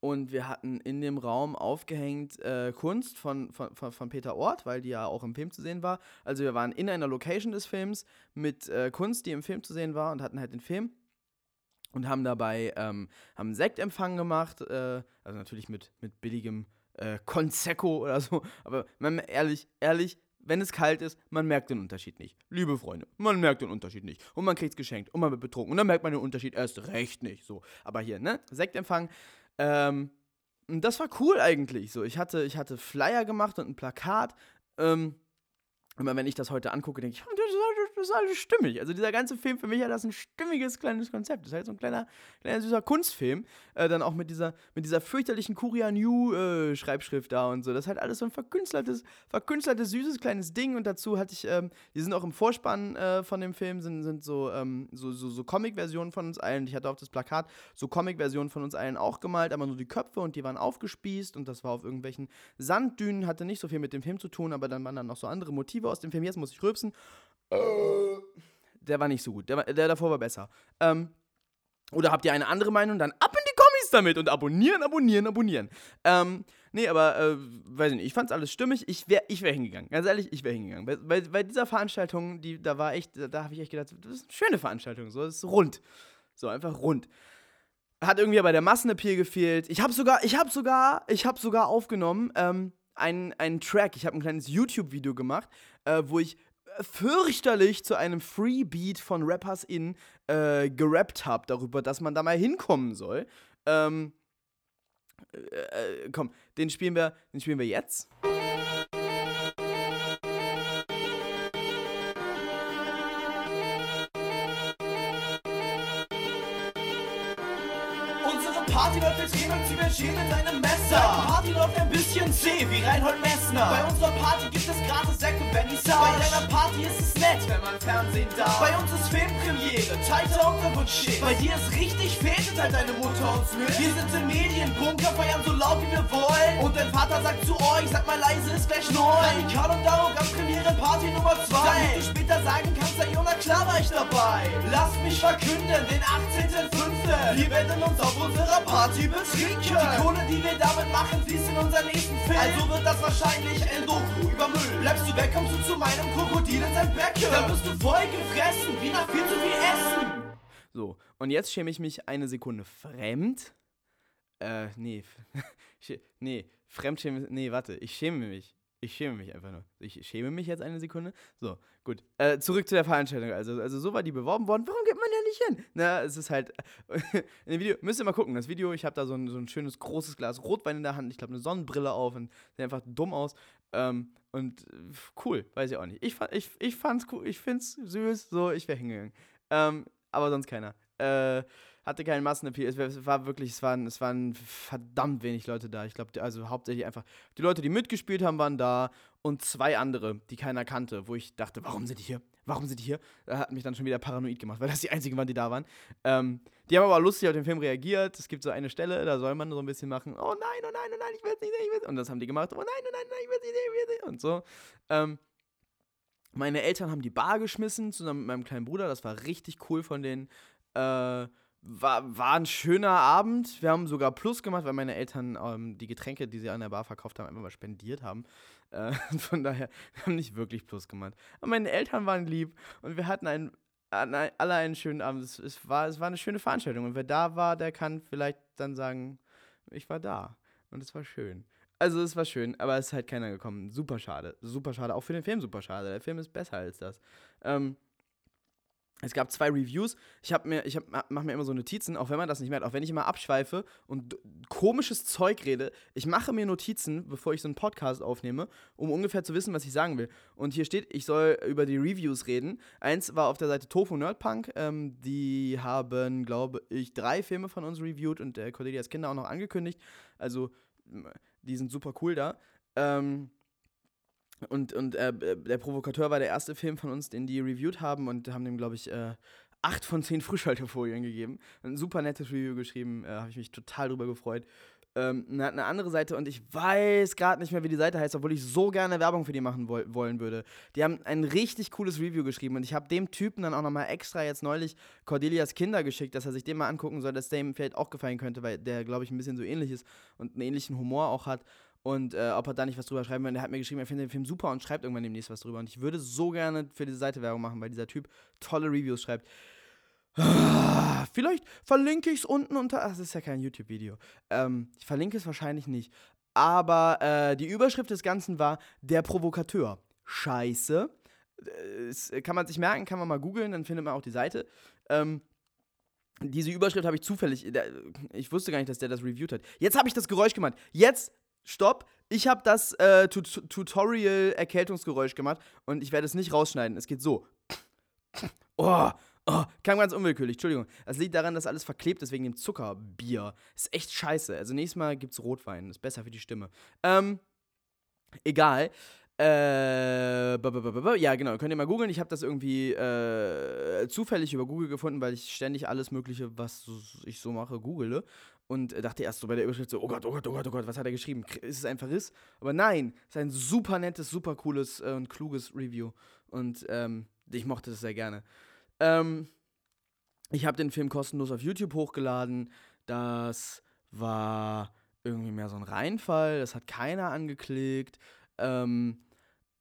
und wir hatten in dem Raum aufgehängt äh, Kunst von, von, von, Peter Ort, weil die ja auch im Film zu sehen war. Also wir waren in einer Location des Films mit äh, Kunst, die im Film zu sehen war und hatten halt den Film. Und haben dabei ähm, haben Sektempfang gemacht, äh, also natürlich mit, mit billigem äh, Conseco oder so. Aber man, ehrlich, ehrlich, wenn es kalt ist, man merkt den Unterschied nicht. Liebe Freunde, man merkt den Unterschied nicht. Und man kriegt es geschenkt und man wird betrunken. Und dann merkt man den Unterschied erst recht nicht. So. Aber hier, ne? Sektempfang. Ähm, das war cool eigentlich. So, ich hatte, ich hatte Flyer gemacht und ein Plakat. Ähm, immer wenn ich das heute angucke, denke ich, das ist, alles stimmig. Also dieser ganze Film, für mich hat das ein stimmiges kleines Konzept. Das ist halt so ein kleiner, kleiner süßer Kunstfilm. Äh, dann auch mit dieser, mit dieser fürchterlichen Kuria New äh, Schreibschrift da und so. Das ist halt alles so ein verkünsteltes, verkünsteltes, süßes kleines Ding. Und dazu hatte ich, ähm, die sind auch im Vorspann äh, von dem Film, sind, sind so, ähm, so, so, so Comic-Versionen von uns allen. Ich hatte auf das Plakat so Comic-Versionen von uns allen auch gemalt, aber nur die Köpfe und die waren aufgespießt und das war auf irgendwelchen Sanddünen, hatte nicht so viel mit dem Film zu tun, aber dann waren dann noch so andere Motive Motive aus dem Film, jetzt muss ich rülpsen. Äh, der war nicht so gut. Der, der davor war besser. Ähm, oder habt ihr eine andere Meinung? Dann ab in die Kommis damit und abonnieren, abonnieren, abonnieren. Ähm, nee, aber, äh, weiß ich nicht, ich fand's alles stimmig. Ich wäre ich wär hingegangen. Ganz ehrlich, ich wäre hingegangen. Bei, bei, bei, dieser Veranstaltung, die, da war echt, da, da habe ich echt gedacht, das ist eine schöne Veranstaltung. So, das ist rund. So, einfach rund. Hat irgendwie bei der Massenappeal gefehlt. Ich habe sogar, ich habe sogar, ich habe sogar aufgenommen, ähm, einen, einen Track. Ich habe ein kleines YouTube-Video gemacht, äh, wo ich fürchterlich zu einem Freebeat von Rappers in äh, gerappt habe, darüber, dass man da mal hinkommen soll. Ähm, äh, äh, komm, den spielen wir, den spielen wir jetzt. Jetzt jemand zu Berger mit einem Messer. Deine Party läuft ein bisschen zäh, wie Reinhold Messner. Bei unserer Party gibt es gratis und Benny Sauer. Bei deiner Party ist es nett, wenn man Fernsehen darf. Bei uns ist Filmpremiere, tighter Untergrund steht. Bei dir ist richtig fehlt halt deine Mutter uns mit. Wir sind im Medienbunker, feiern so laut wie wir wollen. Und dein Vater sagt zu euch, sag mal leise, ist gleich neun. Radikal und Daro, ganz Premiere, Party Nummer zwei. Damit du später sagen kannst, ja, Jona, klar war ich dabei. Lass mich verkünden, den 18.05. Wir werden uns auf unserer Party betrinken. Die Kohle, die wir damit machen, fließt in unseren nächsten Film. Also wird das wahrscheinlich El Doku über Müll. Bleibst du weg, kommst du zu meinem Krokodil in sein Becken. Dann wirst du voll gefressen, wie nach viel zu viel Essen. So, und jetzt schäme ich mich eine Sekunde fremd. Äh, nee. nee, fremdschäme. Nee, warte, ich schäme mich. Ich schäme mich einfach nur. Ich schäme mich jetzt eine Sekunde. So, gut. Äh, zurück zu der Veranstaltung. Also, also so war die beworben worden. Warum geht man ja nicht hin? Na, es ist halt. in dem Video, müsst ihr mal gucken. Das Video, ich habe da so ein, so ein schönes großes Glas Rotwein in der Hand. Ich glaube, eine Sonnenbrille auf und sieht einfach dumm aus. Ähm, und cool, weiß ich auch nicht. Ich, ich, ich fand's cool, ich find's süß, so, ich wäre hingegangen. Ähm, aber sonst keiner. Äh, hatte keinen Massenappeal. Es war wirklich, es waren, es waren verdammt wenig Leute da. Ich glaube, also hauptsächlich einfach die Leute, die mitgespielt haben, waren da und zwei andere, die keiner kannte, wo ich dachte, warum sind die hier? Warum sind die hier? Da hat mich dann schon wieder paranoid gemacht, weil das die einzigen waren, die da waren. Ähm, die haben aber lustig auf den Film reagiert. Es gibt so eine Stelle, da soll man so ein bisschen machen, oh nein, oh nein, oh nein, ich will es nicht sehen, ich will Und das haben die gemacht, oh nein, oh nein, oh nein, ich will es nicht sehen, ich will es nicht Und so. Ähm, meine Eltern haben die Bar geschmissen, zusammen mit meinem kleinen Bruder. Das war richtig cool von denen. Äh, war, war ein schöner Abend. Wir haben sogar Plus gemacht, weil meine Eltern ähm, die Getränke, die sie an der Bar verkauft haben, einfach mal spendiert haben. Äh, von daher, haben nicht wirklich Plus gemacht. Aber meine Eltern waren lieb und wir hatten einen, alle einen schönen Abend. Es, es, war, es war eine schöne Veranstaltung. Und wer da war, der kann vielleicht dann sagen, ich war da. Und es war schön. Also es war schön, aber es ist halt keiner gekommen. Super schade. Super schade. Auch für den Film super schade. Der Film ist besser als das. Ähm, es gab zwei Reviews. Ich habe mir, ich hab, mache mir immer so Notizen, auch wenn man das nicht merkt, auch wenn ich immer abschweife und komisches Zeug rede. Ich mache mir Notizen, bevor ich so einen Podcast aufnehme, um ungefähr zu wissen, was ich sagen will. Und hier steht, ich soll über die Reviews reden. Eins war auf der Seite Tofu Nerdpunk. Ähm, die haben, glaube ich, drei Filme von uns reviewed und der Cornelius Kinder auch noch angekündigt. Also die sind super cool da. Ähm, und und äh, der Provokateur war der erste Film von uns, den die reviewed haben und haben dem, glaube ich, äh, 8 von 10 Frischhaltefolien gegeben. Ein super nettes Review geschrieben, äh, habe ich mich total drüber gefreut. Ähm, eine, eine andere Seite und ich weiß gerade nicht mehr, wie die Seite heißt, obwohl ich so gerne Werbung für die machen woll wollen würde. Die haben ein richtig cooles Review geschrieben und ich habe dem Typen dann auch nochmal extra jetzt neulich Cordelias Kinder geschickt, dass er sich den mal angucken soll, dass der ihm vielleicht auch gefallen könnte, weil der, glaube ich, ein bisschen so ähnlich ist und einen ähnlichen Humor auch hat und äh, ob er da nicht was drüber schreiben will. Und er hat mir geschrieben, er findet den Film super und schreibt irgendwann demnächst was drüber. Und ich würde so gerne für diese Seite Werbung machen, weil dieser Typ tolle Reviews schreibt. Ah, vielleicht verlinke ich es unten unter. Ach, das ist ja kein YouTube-Video. Ähm, ich verlinke es wahrscheinlich nicht. Aber äh, die Überschrift des Ganzen war Der Provokateur. Scheiße. Das kann man sich merken, kann man mal googeln, dann findet man auch die Seite. Ähm, diese Überschrift habe ich zufällig. Ich wusste gar nicht, dass der das reviewed hat. Jetzt habe ich das Geräusch gemacht. Jetzt, stopp. Ich habe das äh, Tut Tutorial-Erkältungsgeräusch gemacht und ich werde es nicht rausschneiden. Es geht so. Oh, Oh, kam ganz unwillkürlich, Entschuldigung. Das liegt daran, dass alles verklebt ist wegen dem Zuckerbier. Ist echt scheiße. Also nächstes Mal gibt's Rotwein. Ist besser für die Stimme. Ähm, egal. Äh, ja, genau, könnt ihr mal googeln. Ich habe das irgendwie äh, zufällig über Google gefunden, weil ich ständig alles Mögliche, was ich so mache, google. Und dachte erst so bei der Überschrift so, oh Gott, oh Gott, oh Gott, oh Gott, was hat er geschrieben? Ist es ein Verriss? Aber nein, es ist ein super nettes, super cooles äh, und kluges Review. Und ähm, ich mochte das sehr gerne. Ähm, ich habe den Film kostenlos auf YouTube hochgeladen. Das war irgendwie mehr so ein Reinfall. Das hat keiner angeklickt. Ähm,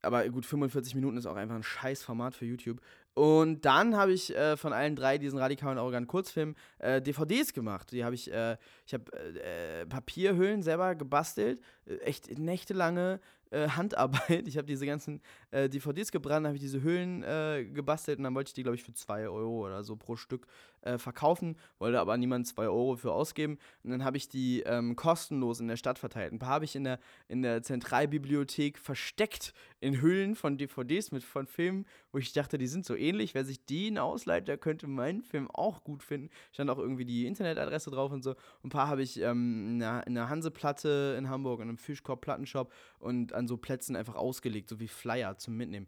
aber gut, 45 Minuten ist auch einfach ein scheiß Format für YouTube. Und dann habe ich äh, von allen drei diesen radikalen arroganten Kurzfilm äh, DVDs gemacht. Die habe ich, äh, ich habe äh, Papierhüllen selber gebastelt, äh, echt nächtelange äh, Handarbeit. Ich habe diese ganzen äh, DVDs gebrannt, habe ich diese Hüllen äh, gebastelt und dann wollte ich die, glaube ich, für 2 Euro oder so pro Stück äh, verkaufen, wollte aber niemand 2 Euro für ausgeben. Und dann habe ich die ähm, kostenlos in der Stadt verteilt. Ein paar habe ich in der, in der Zentralbibliothek versteckt in Hüllen von DVDs mit von Filmen, wo ich dachte, die sind so ähnlich. Wer sich die ausleiht, der könnte meinen Film auch gut finden. Stand auch irgendwie die Internetadresse drauf und so. Ein paar habe ich ähm, in, der, in der Hanseplatte in Hamburg, in einem Fischkorb-Plattenshop und an so Plätzen einfach ausgelegt, so wie Flyer zum Mitnehmen.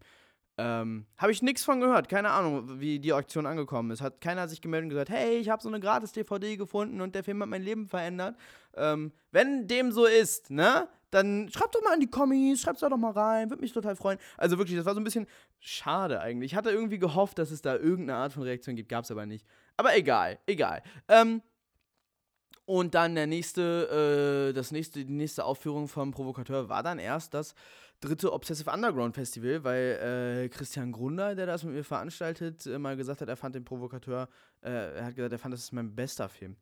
Ähm, habe ich nichts von gehört. Keine Ahnung, wie die Aktion angekommen ist. Hat keiner sich gemeldet und gesagt, hey, ich habe so eine gratis DVD gefunden und der Film hat mein Leben verändert. Ähm, wenn dem so ist, ne? Dann schreibt doch mal in die Kommis, schreibt doch mal rein, würde mich total freuen. Also wirklich, das war so ein bisschen schade eigentlich. Ich hatte irgendwie gehofft, dass es da irgendeine Art von Reaktion gibt, gab es aber nicht. Aber egal, egal. Ähm, und dann der nächste, äh, das nächste, die nächste Aufführung vom Provokateur war dann erst das dritte Obsessive Underground Festival, weil äh, Christian Grunder, der das mit mir veranstaltet, äh, mal gesagt hat, er fand den Provokateur, äh, er hat gesagt, er fand, das ist mein bester Film.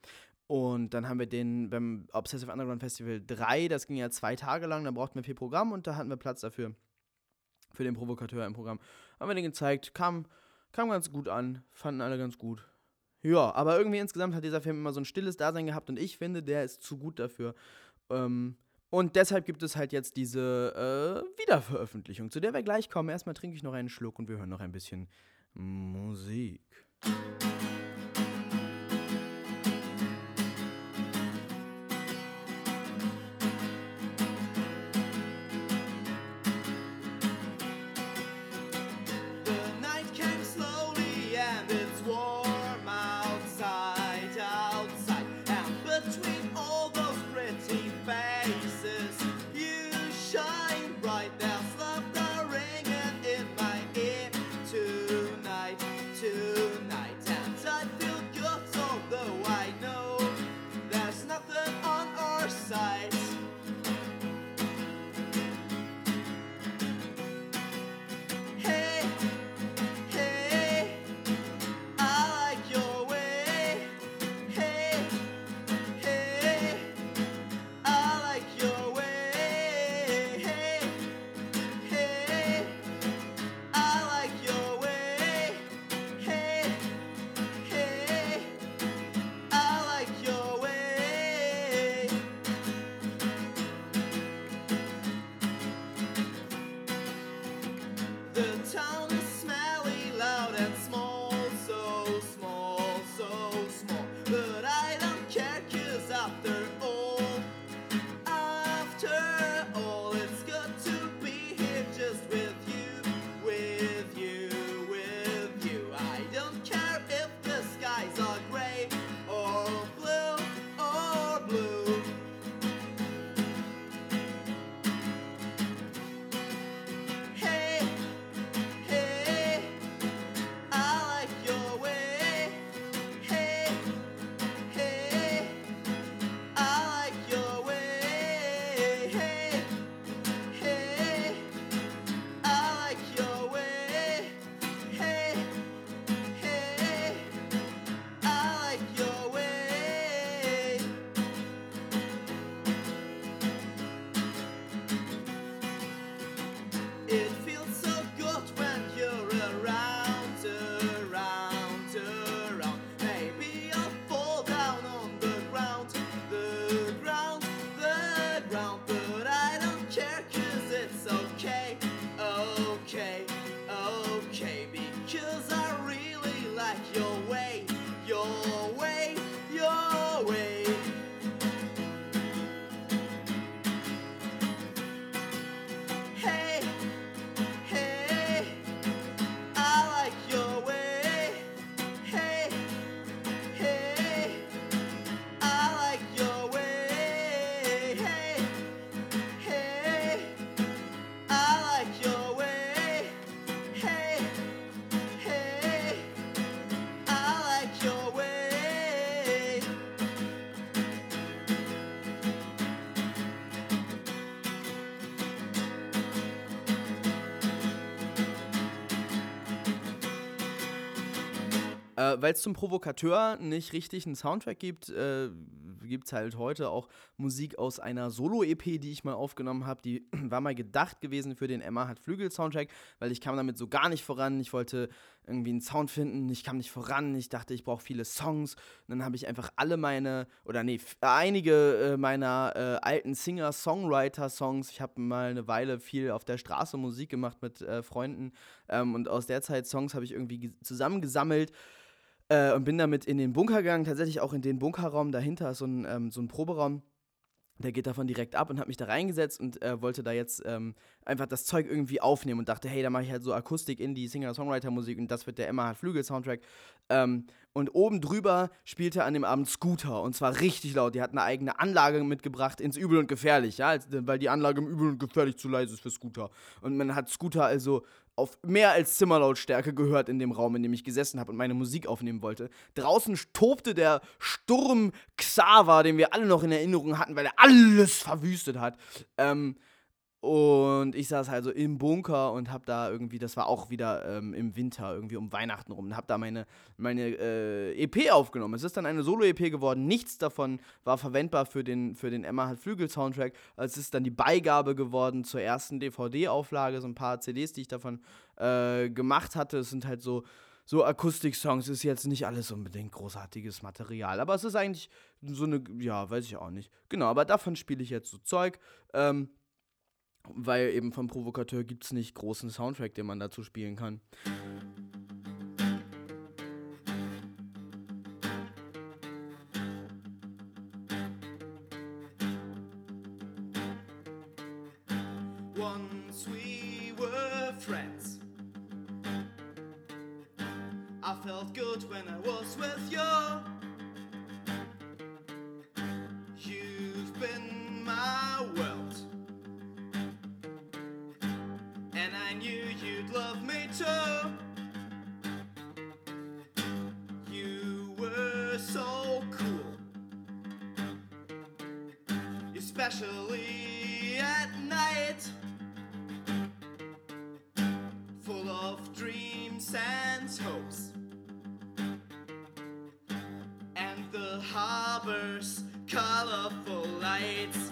Und dann haben wir den beim Obsessive Underground Festival 3, das ging ja zwei Tage lang, da brauchten wir viel Programm und da hatten wir Platz dafür, für den Provokateur im Programm. Haben wir den gezeigt, kam, kam ganz gut an, fanden alle ganz gut. Ja, aber irgendwie insgesamt hat dieser Film immer so ein stilles Dasein gehabt und ich finde, der ist zu gut dafür. Ähm, und deshalb gibt es halt jetzt diese äh, Wiederveröffentlichung, zu der wir gleich kommen. Erstmal trinke ich noch einen Schluck und wir hören noch ein bisschen Musik. Äh, Weil es zum Provokateur nicht richtig einen Soundtrack gibt, äh, gibt es halt heute auch Musik aus einer Solo-EP, die ich mal aufgenommen habe. Die war mal gedacht gewesen für den Emma hat Flügel-Soundtrack, weil ich kam damit so gar nicht voran. Ich wollte irgendwie einen Sound finden, ich kam nicht voran. Ich dachte, ich brauche viele Songs. Und dann habe ich einfach alle meine, oder nee, einige äh, meiner äh, alten Singer-Songwriter-Songs. Ich habe mal eine Weile viel auf der Straße Musik gemacht mit äh, Freunden. Ähm, und aus der Zeit Songs habe ich irgendwie zusammengesammelt. Äh, und bin damit in den Bunker gegangen, tatsächlich auch in den Bunkerraum. Dahinter ist so ein, ähm, so ein Proberaum. Der geht davon direkt ab und hat mich da reingesetzt und äh, wollte da jetzt ähm, einfach das Zeug irgendwie aufnehmen und dachte, hey, da mache ich halt so Akustik, Indie, Singer-Songwriter-Musik und das wird der Emma hat Flügel-Soundtrack. Ähm, und oben drüber spielte an dem Abend Scooter und zwar richtig laut. Die hat eine eigene Anlage mitgebracht ins Übel und Gefährlich, ja, weil die Anlage im Übel und Gefährlich zu leise ist für Scooter. Und man hat Scooter also auf mehr als Zimmerlautstärke gehört in dem Raum, in dem ich gesessen habe und meine Musik aufnehmen wollte. Draußen tobte der Sturm Xaver, den wir alle noch in Erinnerung hatten, weil er alles verwüstet hat. Ähm, und ich saß also im Bunker und hab da irgendwie, das war auch wieder ähm, im Winter, irgendwie um Weihnachten rum, und hab da meine, meine äh, EP aufgenommen. Es ist dann eine Solo-EP geworden. Nichts davon war verwendbar für den, für den Emma hat Flügel-Soundtrack. Es ist dann die Beigabe geworden zur ersten DVD-Auflage, so ein paar CDs, die ich davon äh, gemacht hatte. Es sind halt so, so Akustik-Songs, ist jetzt nicht alles unbedingt großartiges Material. Aber es ist eigentlich so eine, ja, weiß ich auch nicht. Genau, aber davon spiele ich jetzt so Zeug. Ähm, weil eben vom Provokateur gibt es nicht großen Soundtrack, den man dazu spielen kann. Once we were friends. I felt good when I was with you. Especially at night. Full of dreams and hopes. And the harbor's colorful lights.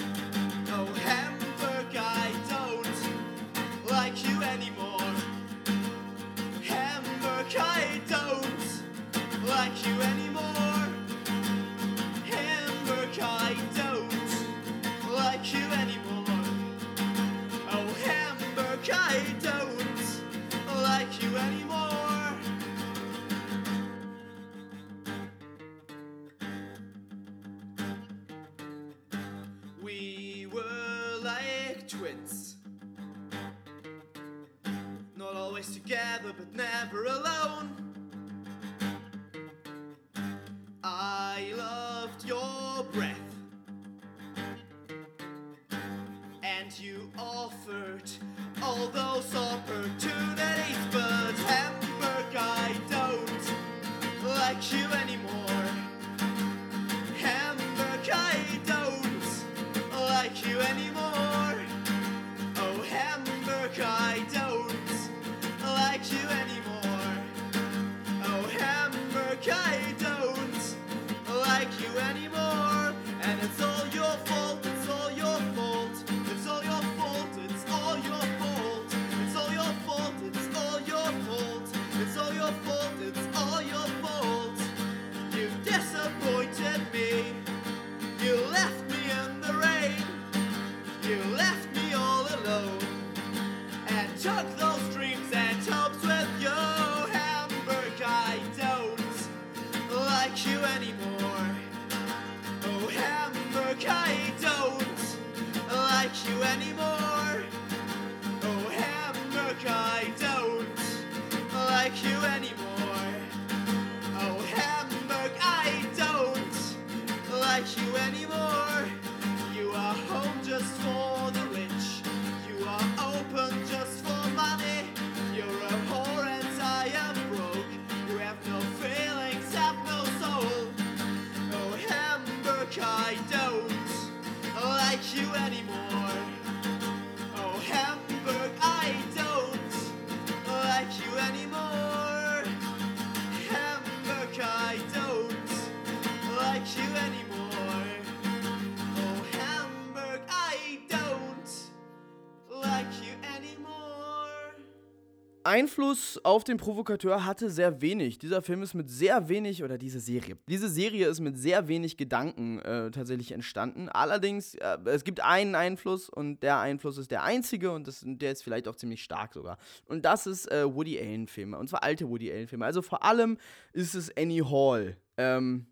Einfluss auf den Provokateur hatte sehr wenig. Dieser Film ist mit sehr wenig, oder diese Serie, diese Serie ist mit sehr wenig Gedanken äh, tatsächlich entstanden. Allerdings, äh, es gibt einen Einfluss und der Einfluss ist der einzige und das, der ist vielleicht auch ziemlich stark sogar. Und das ist äh, Woody Allen-Filme, und zwar alte Woody Allen-Filme. Also vor allem ist es Annie Hall. Ähm,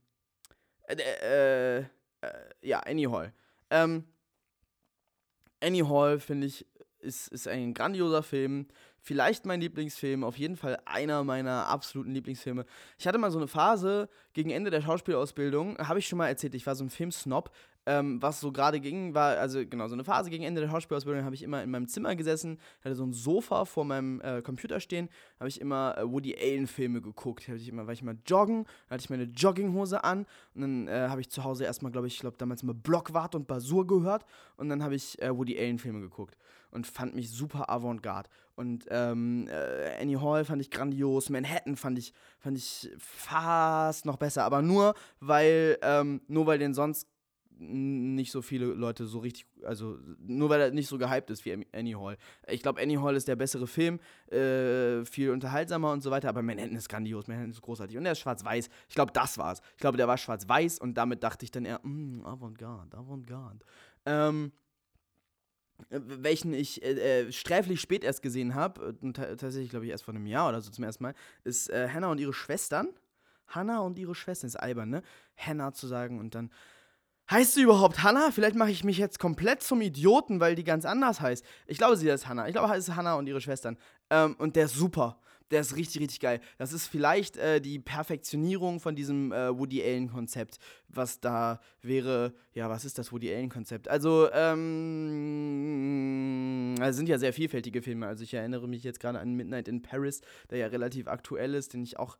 äh, äh, ja, Annie Hall. Ähm, Annie Hall, finde ich, ist, ist ein grandioser Film vielleicht mein Lieblingsfilm, auf jeden Fall einer meiner absoluten Lieblingsfilme. Ich hatte mal so eine Phase gegen Ende der Schauspielausbildung, habe ich schon mal erzählt, ich war so ein Filmsnob. Ähm, was so gerade ging, war, also genau, so eine Phase gegen Ende der Schauspielausbildung habe ich immer in meinem Zimmer gesessen, hatte so ein Sofa vor meinem äh, Computer stehen, habe ich immer äh, Woody Allen-Filme geguckt. Ich immer, war ich immer joggen, hatte ich meine Jogginghose an und dann äh, habe ich zu Hause erstmal, glaube ich, ich glaube damals immer Blockwart und Basur gehört und dann habe ich äh, Woody Allen-Filme geguckt und fand mich super avantgarde. Und ähm, äh, Annie Hall fand ich grandios. Manhattan fand ich, fand ich fast noch besser. Aber nur, weil, ähm, nur weil den sonst nicht so viele Leute so richtig, also nur weil er nicht so gehypt ist wie Annie Hall. Ich glaube, Annie Hall ist der bessere Film, äh, viel unterhaltsamer und so weiter, aber Manhattan ist grandios, Manhattan ist großartig und er ist schwarz-weiß. Ich glaube, das war's. Ich glaube, der war schwarz-weiß und damit dachte ich dann eher, mm, Avantgarde, Avantgarde. Ähm, äh, welchen ich äh, äh, sträflich spät erst gesehen habe, äh, tatsächlich glaube ich erst vor einem Jahr oder so zum ersten Mal, ist äh, Hannah und ihre Schwestern. Hannah und ihre Schwestern, ist albern, ne? Hannah zu sagen und dann. Heißt sie überhaupt Hannah? Vielleicht mache ich mich jetzt komplett zum Idioten, weil die ganz anders heißt. Ich glaube, sie heißt Hannah. Ich glaube, es ist Hannah und ihre Schwestern. Ähm, und der ist super der ist richtig, richtig geil. Das ist vielleicht äh, die Perfektionierung von diesem äh, Woody Allen-Konzept, was da wäre. Ja, was ist das Woody Allen-Konzept? Also, ähm, es sind ja sehr vielfältige Filme. Also, ich erinnere mich jetzt gerade an Midnight in Paris, der ja relativ aktuell ist, den ich auch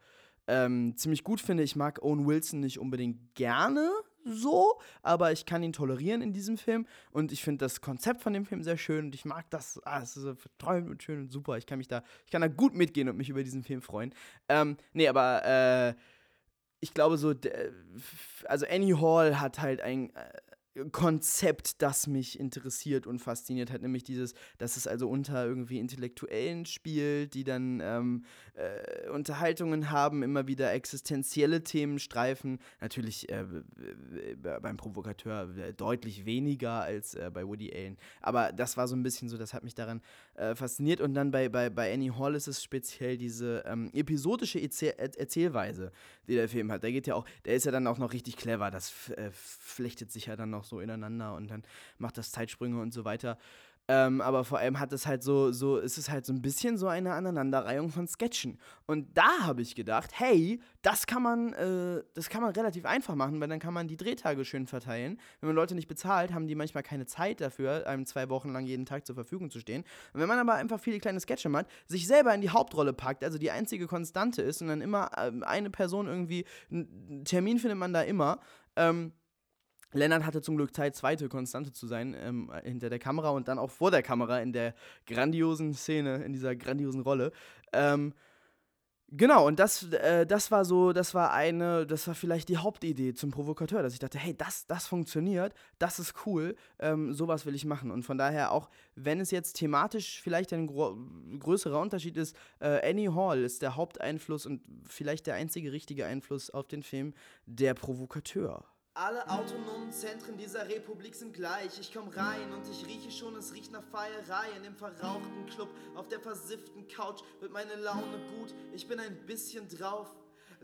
ähm, ziemlich gut finde. Ich mag Owen Wilson nicht unbedingt gerne so, aber ich kann ihn tolerieren in diesem Film und ich finde das Konzept von dem Film sehr schön und ich mag das, ah, es ist so verträumt und schön und super. Ich kann mich da, ich kann da gut mitgehen und mich über diesen Film freuen. Ähm, nee, aber äh, ich glaube so, also Annie Hall hat halt ein äh, Konzept, das mich interessiert und fasziniert hat, nämlich dieses, dass es also unter irgendwie Intellektuellen spielt, die dann ähm, äh, Unterhaltungen haben, immer wieder existenzielle Themen streifen. Natürlich äh, beim Provokateur äh, deutlich weniger als äh, bei Woody Allen. Aber das war so ein bisschen so, das hat mich daran äh, fasziniert. Und dann bei, bei, bei Annie Hall ist es speziell diese ähm, episodische Erzähl Erzählweise, die der Film hat. Der geht ja auch, der ist ja dann auch noch richtig clever. Das äh, flechtet sich ja dann noch so ineinander und dann macht das Zeitsprünge und so weiter. Ähm, aber vor allem hat es halt so, so, ist es halt so ein bisschen so eine Aneinanderreihung von Sketchen. Und da habe ich gedacht, hey, das kann man, äh, das kann man relativ einfach machen, weil dann kann man die Drehtage schön verteilen. Wenn man Leute nicht bezahlt, haben die manchmal keine Zeit dafür, einem zwei Wochen lang jeden Tag zur Verfügung zu stehen. Und wenn man aber einfach viele kleine Sketche macht, sich selber in die Hauptrolle packt, also die einzige Konstante ist und dann immer äh, eine Person irgendwie, einen Termin findet man da immer, ähm, Lennart hatte zum Glück Zeit, zweite Konstante zu sein ähm, hinter der Kamera und dann auch vor der Kamera in der grandiosen Szene, in dieser grandiosen Rolle. Ähm, genau, und das, äh, das war so, das war eine, das war vielleicht die Hauptidee zum Provokateur, dass ich dachte, hey, das, das funktioniert, das ist cool, ähm, sowas will ich machen. Und von daher auch, wenn es jetzt thematisch vielleicht ein größerer Unterschied ist, äh, Annie Hall ist der Haupteinfluss und vielleicht der einzige richtige Einfluss auf den Film, der Provokateur. Alle autonomen Zentren dieser Republik sind gleich. Ich komm rein und ich rieche schon, es riecht nach Feierei. In dem verrauchten Club, auf der versifften Couch wird meine Laune gut. Ich bin ein bisschen drauf.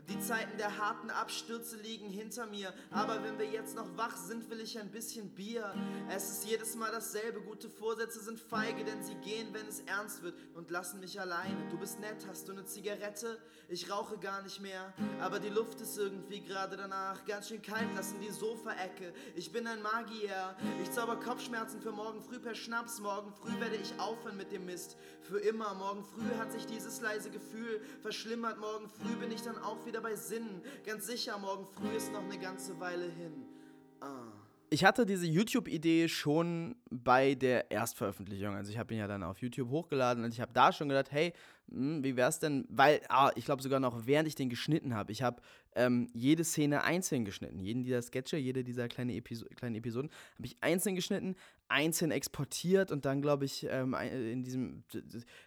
Die Zeiten der harten Abstürze liegen hinter mir. Aber wenn wir jetzt noch wach sind, will ich ein bisschen Bier. Es ist jedes Mal dasselbe. Gute Vorsätze sind feige, denn sie gehen, wenn es ernst wird und lassen mich alleine. Du bist nett, hast du eine Zigarette? Ich rauche gar nicht mehr. Aber die Luft ist irgendwie gerade danach ganz schön kalt. Lass in die Sofaecke. Ich bin ein Magier. Ich zauber Kopfschmerzen für morgen früh per Schnaps. Morgen früh werde ich aufhören mit dem Mist. Für immer. Morgen früh hat sich dieses leise Gefühl verschlimmert. Morgen früh bin ich dann auch wieder bei Sinnen. Ganz sicher, morgen früh ist noch eine ganze Weile hin. Ah. Ich hatte diese YouTube-Idee schon bei der Erstveröffentlichung. Also ich habe ihn ja dann auf YouTube hochgeladen und ich habe da schon gedacht, hey, mh, hm, wie wär's denn? Weil, ah, ich glaube sogar noch, während ich den geschnitten habe, ich habe ähm, jede Szene einzeln geschnitten. Jeden dieser Sketche, jede dieser kleine Episo kleinen Episoden habe ich einzeln geschnitten, einzeln exportiert und dann, glaube ich, ähm, in diesem,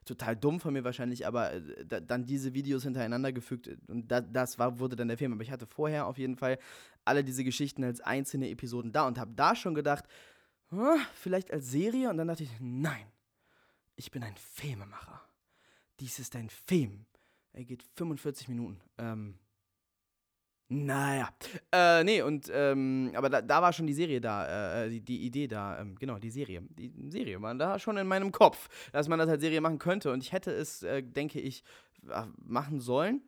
total dumm von mir wahrscheinlich, aber äh, dann diese Videos hintereinander gefügt und da, das war, wurde dann der Film. Aber ich hatte vorher auf jeden Fall alle diese Geschichten als einzelne Episoden da und habe da schon gedacht, oh, vielleicht als Serie und dann dachte ich, nein, ich bin ein Filmemacher. Dies ist ein Film. Er geht 45 Minuten. Ähm, naja. Äh, nee, und, ähm, aber da, da, war schon die Serie da, äh, die, die, Idee da, ähm, genau, die Serie. Die Serie war da schon in meinem Kopf, dass man das als Serie machen könnte. Und ich hätte es, äh, denke ich, machen sollen.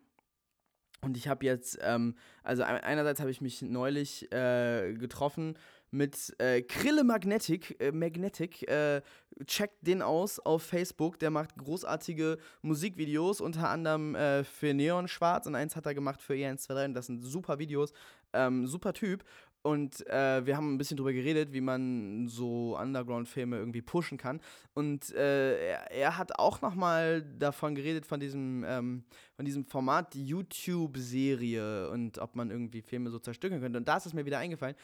Und ich habe jetzt, ähm, also einerseits habe ich mich neulich äh, getroffen mit äh, Krille Magnetic. Äh, Magnetic, äh, checkt den aus auf Facebook. Der macht großartige Musikvideos, unter anderem äh, für Neon Schwarz und eins hat er gemacht für E123. Das sind super Videos, ähm, super Typ. Und äh, wir haben ein bisschen drüber geredet, wie man so Underground-Filme irgendwie pushen kann. Und äh, er, er, hat auch noch mal davon geredet, von diesem, ähm, von diesem Format, YouTube-Serie und ob man irgendwie Filme so zerstückeln könnte. Und da ist es mir wieder eingefallen.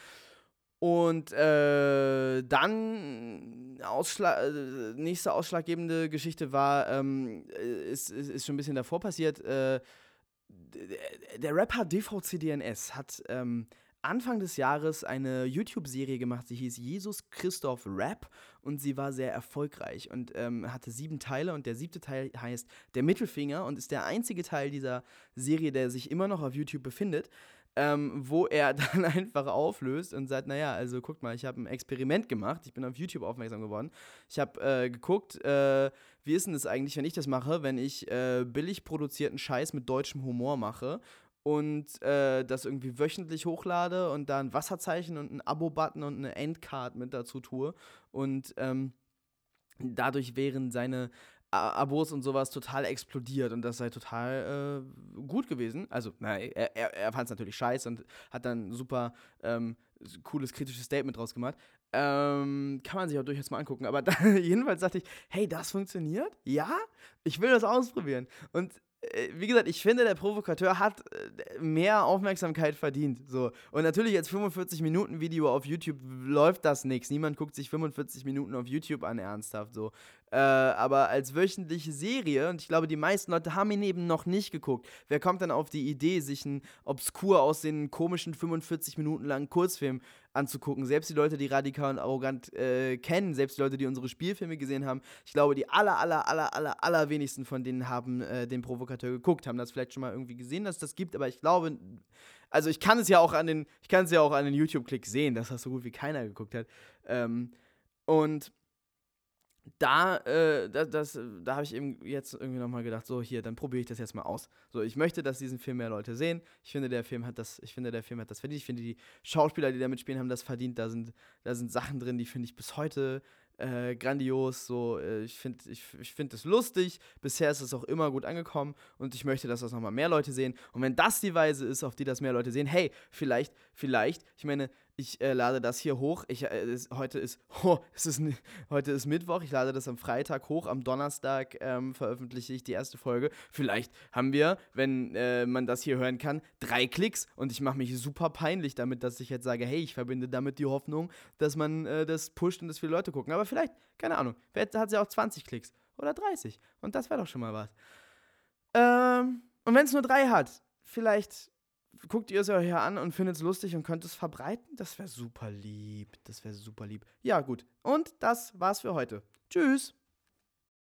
Und äh, dann Ausschlag, äh, nächste ausschlaggebende Geschichte war, ähm, ist, ist, ist, schon ein bisschen davor passiert. Äh, der Rapper DVCDNS hat ähm, Anfang des Jahres eine YouTube-Serie gemacht, sie hieß Jesus Christoph Rap und sie war sehr erfolgreich und ähm, hatte sieben Teile und der siebte Teil heißt Der Mittelfinger und ist der einzige Teil dieser Serie, der sich immer noch auf YouTube befindet ähm, wo er dann einfach auflöst und sagt, naja, also guckt mal, ich habe ein Experiment gemacht, ich bin auf YouTube aufmerksam geworden. Ich habe äh, geguckt, äh, wie ist denn das eigentlich, wenn ich das mache, wenn ich äh, billig produzierten Scheiß mit deutschem Humor mache und äh, das irgendwie wöchentlich hochlade und da ein Wasserzeichen und ein Abo-Button und eine Endcard mit dazu tue und ähm, dadurch wären seine Abos und sowas total explodiert und das sei total äh, gut gewesen. Also, na, er, er, er fand es natürlich scheiße und hat dann super ähm, cooles kritisches Statement draus gemacht. Ähm, kann man sich auch durchaus mal angucken. Aber da, jedenfalls dachte ich, hey, das funktioniert? Ja? Ich will das ausprobieren. Und äh, wie gesagt, ich finde, der Provokateur hat äh, mehr Aufmerksamkeit verdient. So. Und natürlich als 45-Minuten-Video auf YouTube läuft das nichts. Niemand guckt sich 45 Minuten auf YouTube an, ernsthaft. So. Äh, aber als wöchentliche Serie, und ich glaube, die meisten Leute haben ihn eben noch nicht geguckt. Wer kommt dann auf die Idee, sich einen obskur aussehenden, komischen 45 Minuten langen Kurzfilm anzugucken? Selbst die Leute, die radikal und arrogant äh, kennen, selbst die Leute, die unsere Spielfilme gesehen haben, ich glaube, die aller, aller, aller, aller, aller wenigsten von denen haben äh, den Provokateur geguckt, haben das vielleicht schon mal irgendwie gesehen, dass das gibt, aber ich glaube, also ich kann es ja auch an den, ich kann es ja auch an den YouTube-Klicks sehen, dass das so gut wie keiner geguckt hat. Ähm, und da, äh, das, das, da habe ich eben jetzt irgendwie nochmal gedacht, so hier, dann probiere ich das jetzt mal aus. So, ich möchte, dass diesen Film mehr Leute sehen. Ich finde, der Film hat das, ich finde, der Film hat das verdient. Ich finde, die Schauspieler, die da mitspielen, haben das verdient. Da sind, da sind Sachen drin, die finde ich bis heute äh, grandios. So, äh, ich finde ich, ich find es lustig. Bisher ist es auch immer gut angekommen und ich möchte, dass das nochmal mehr Leute sehen. Und wenn das die Weise ist, auf die das mehr Leute sehen, hey, vielleicht, vielleicht, ich meine, ich äh, lade das hier hoch. Ich, äh, es, heute, ist, oh, es ist, heute ist Mittwoch. Ich lade das am Freitag hoch. Am Donnerstag ähm, veröffentliche ich die erste Folge. Vielleicht haben wir, wenn äh, man das hier hören kann, drei Klicks. Und ich mache mich super peinlich damit, dass ich jetzt sage, hey, ich verbinde damit die Hoffnung, dass man äh, das pusht und dass viele Leute gucken. Aber vielleicht, keine Ahnung, vielleicht hat sie auch 20 Klicks oder 30. Und das wäre doch schon mal was. Ähm, und wenn es nur drei hat, vielleicht guckt ihr es euch an und findet es lustig und könnt es verbreiten? Das wäre super lieb. Das wäre super lieb. Ja, gut. Und das war's für heute. Tschüss.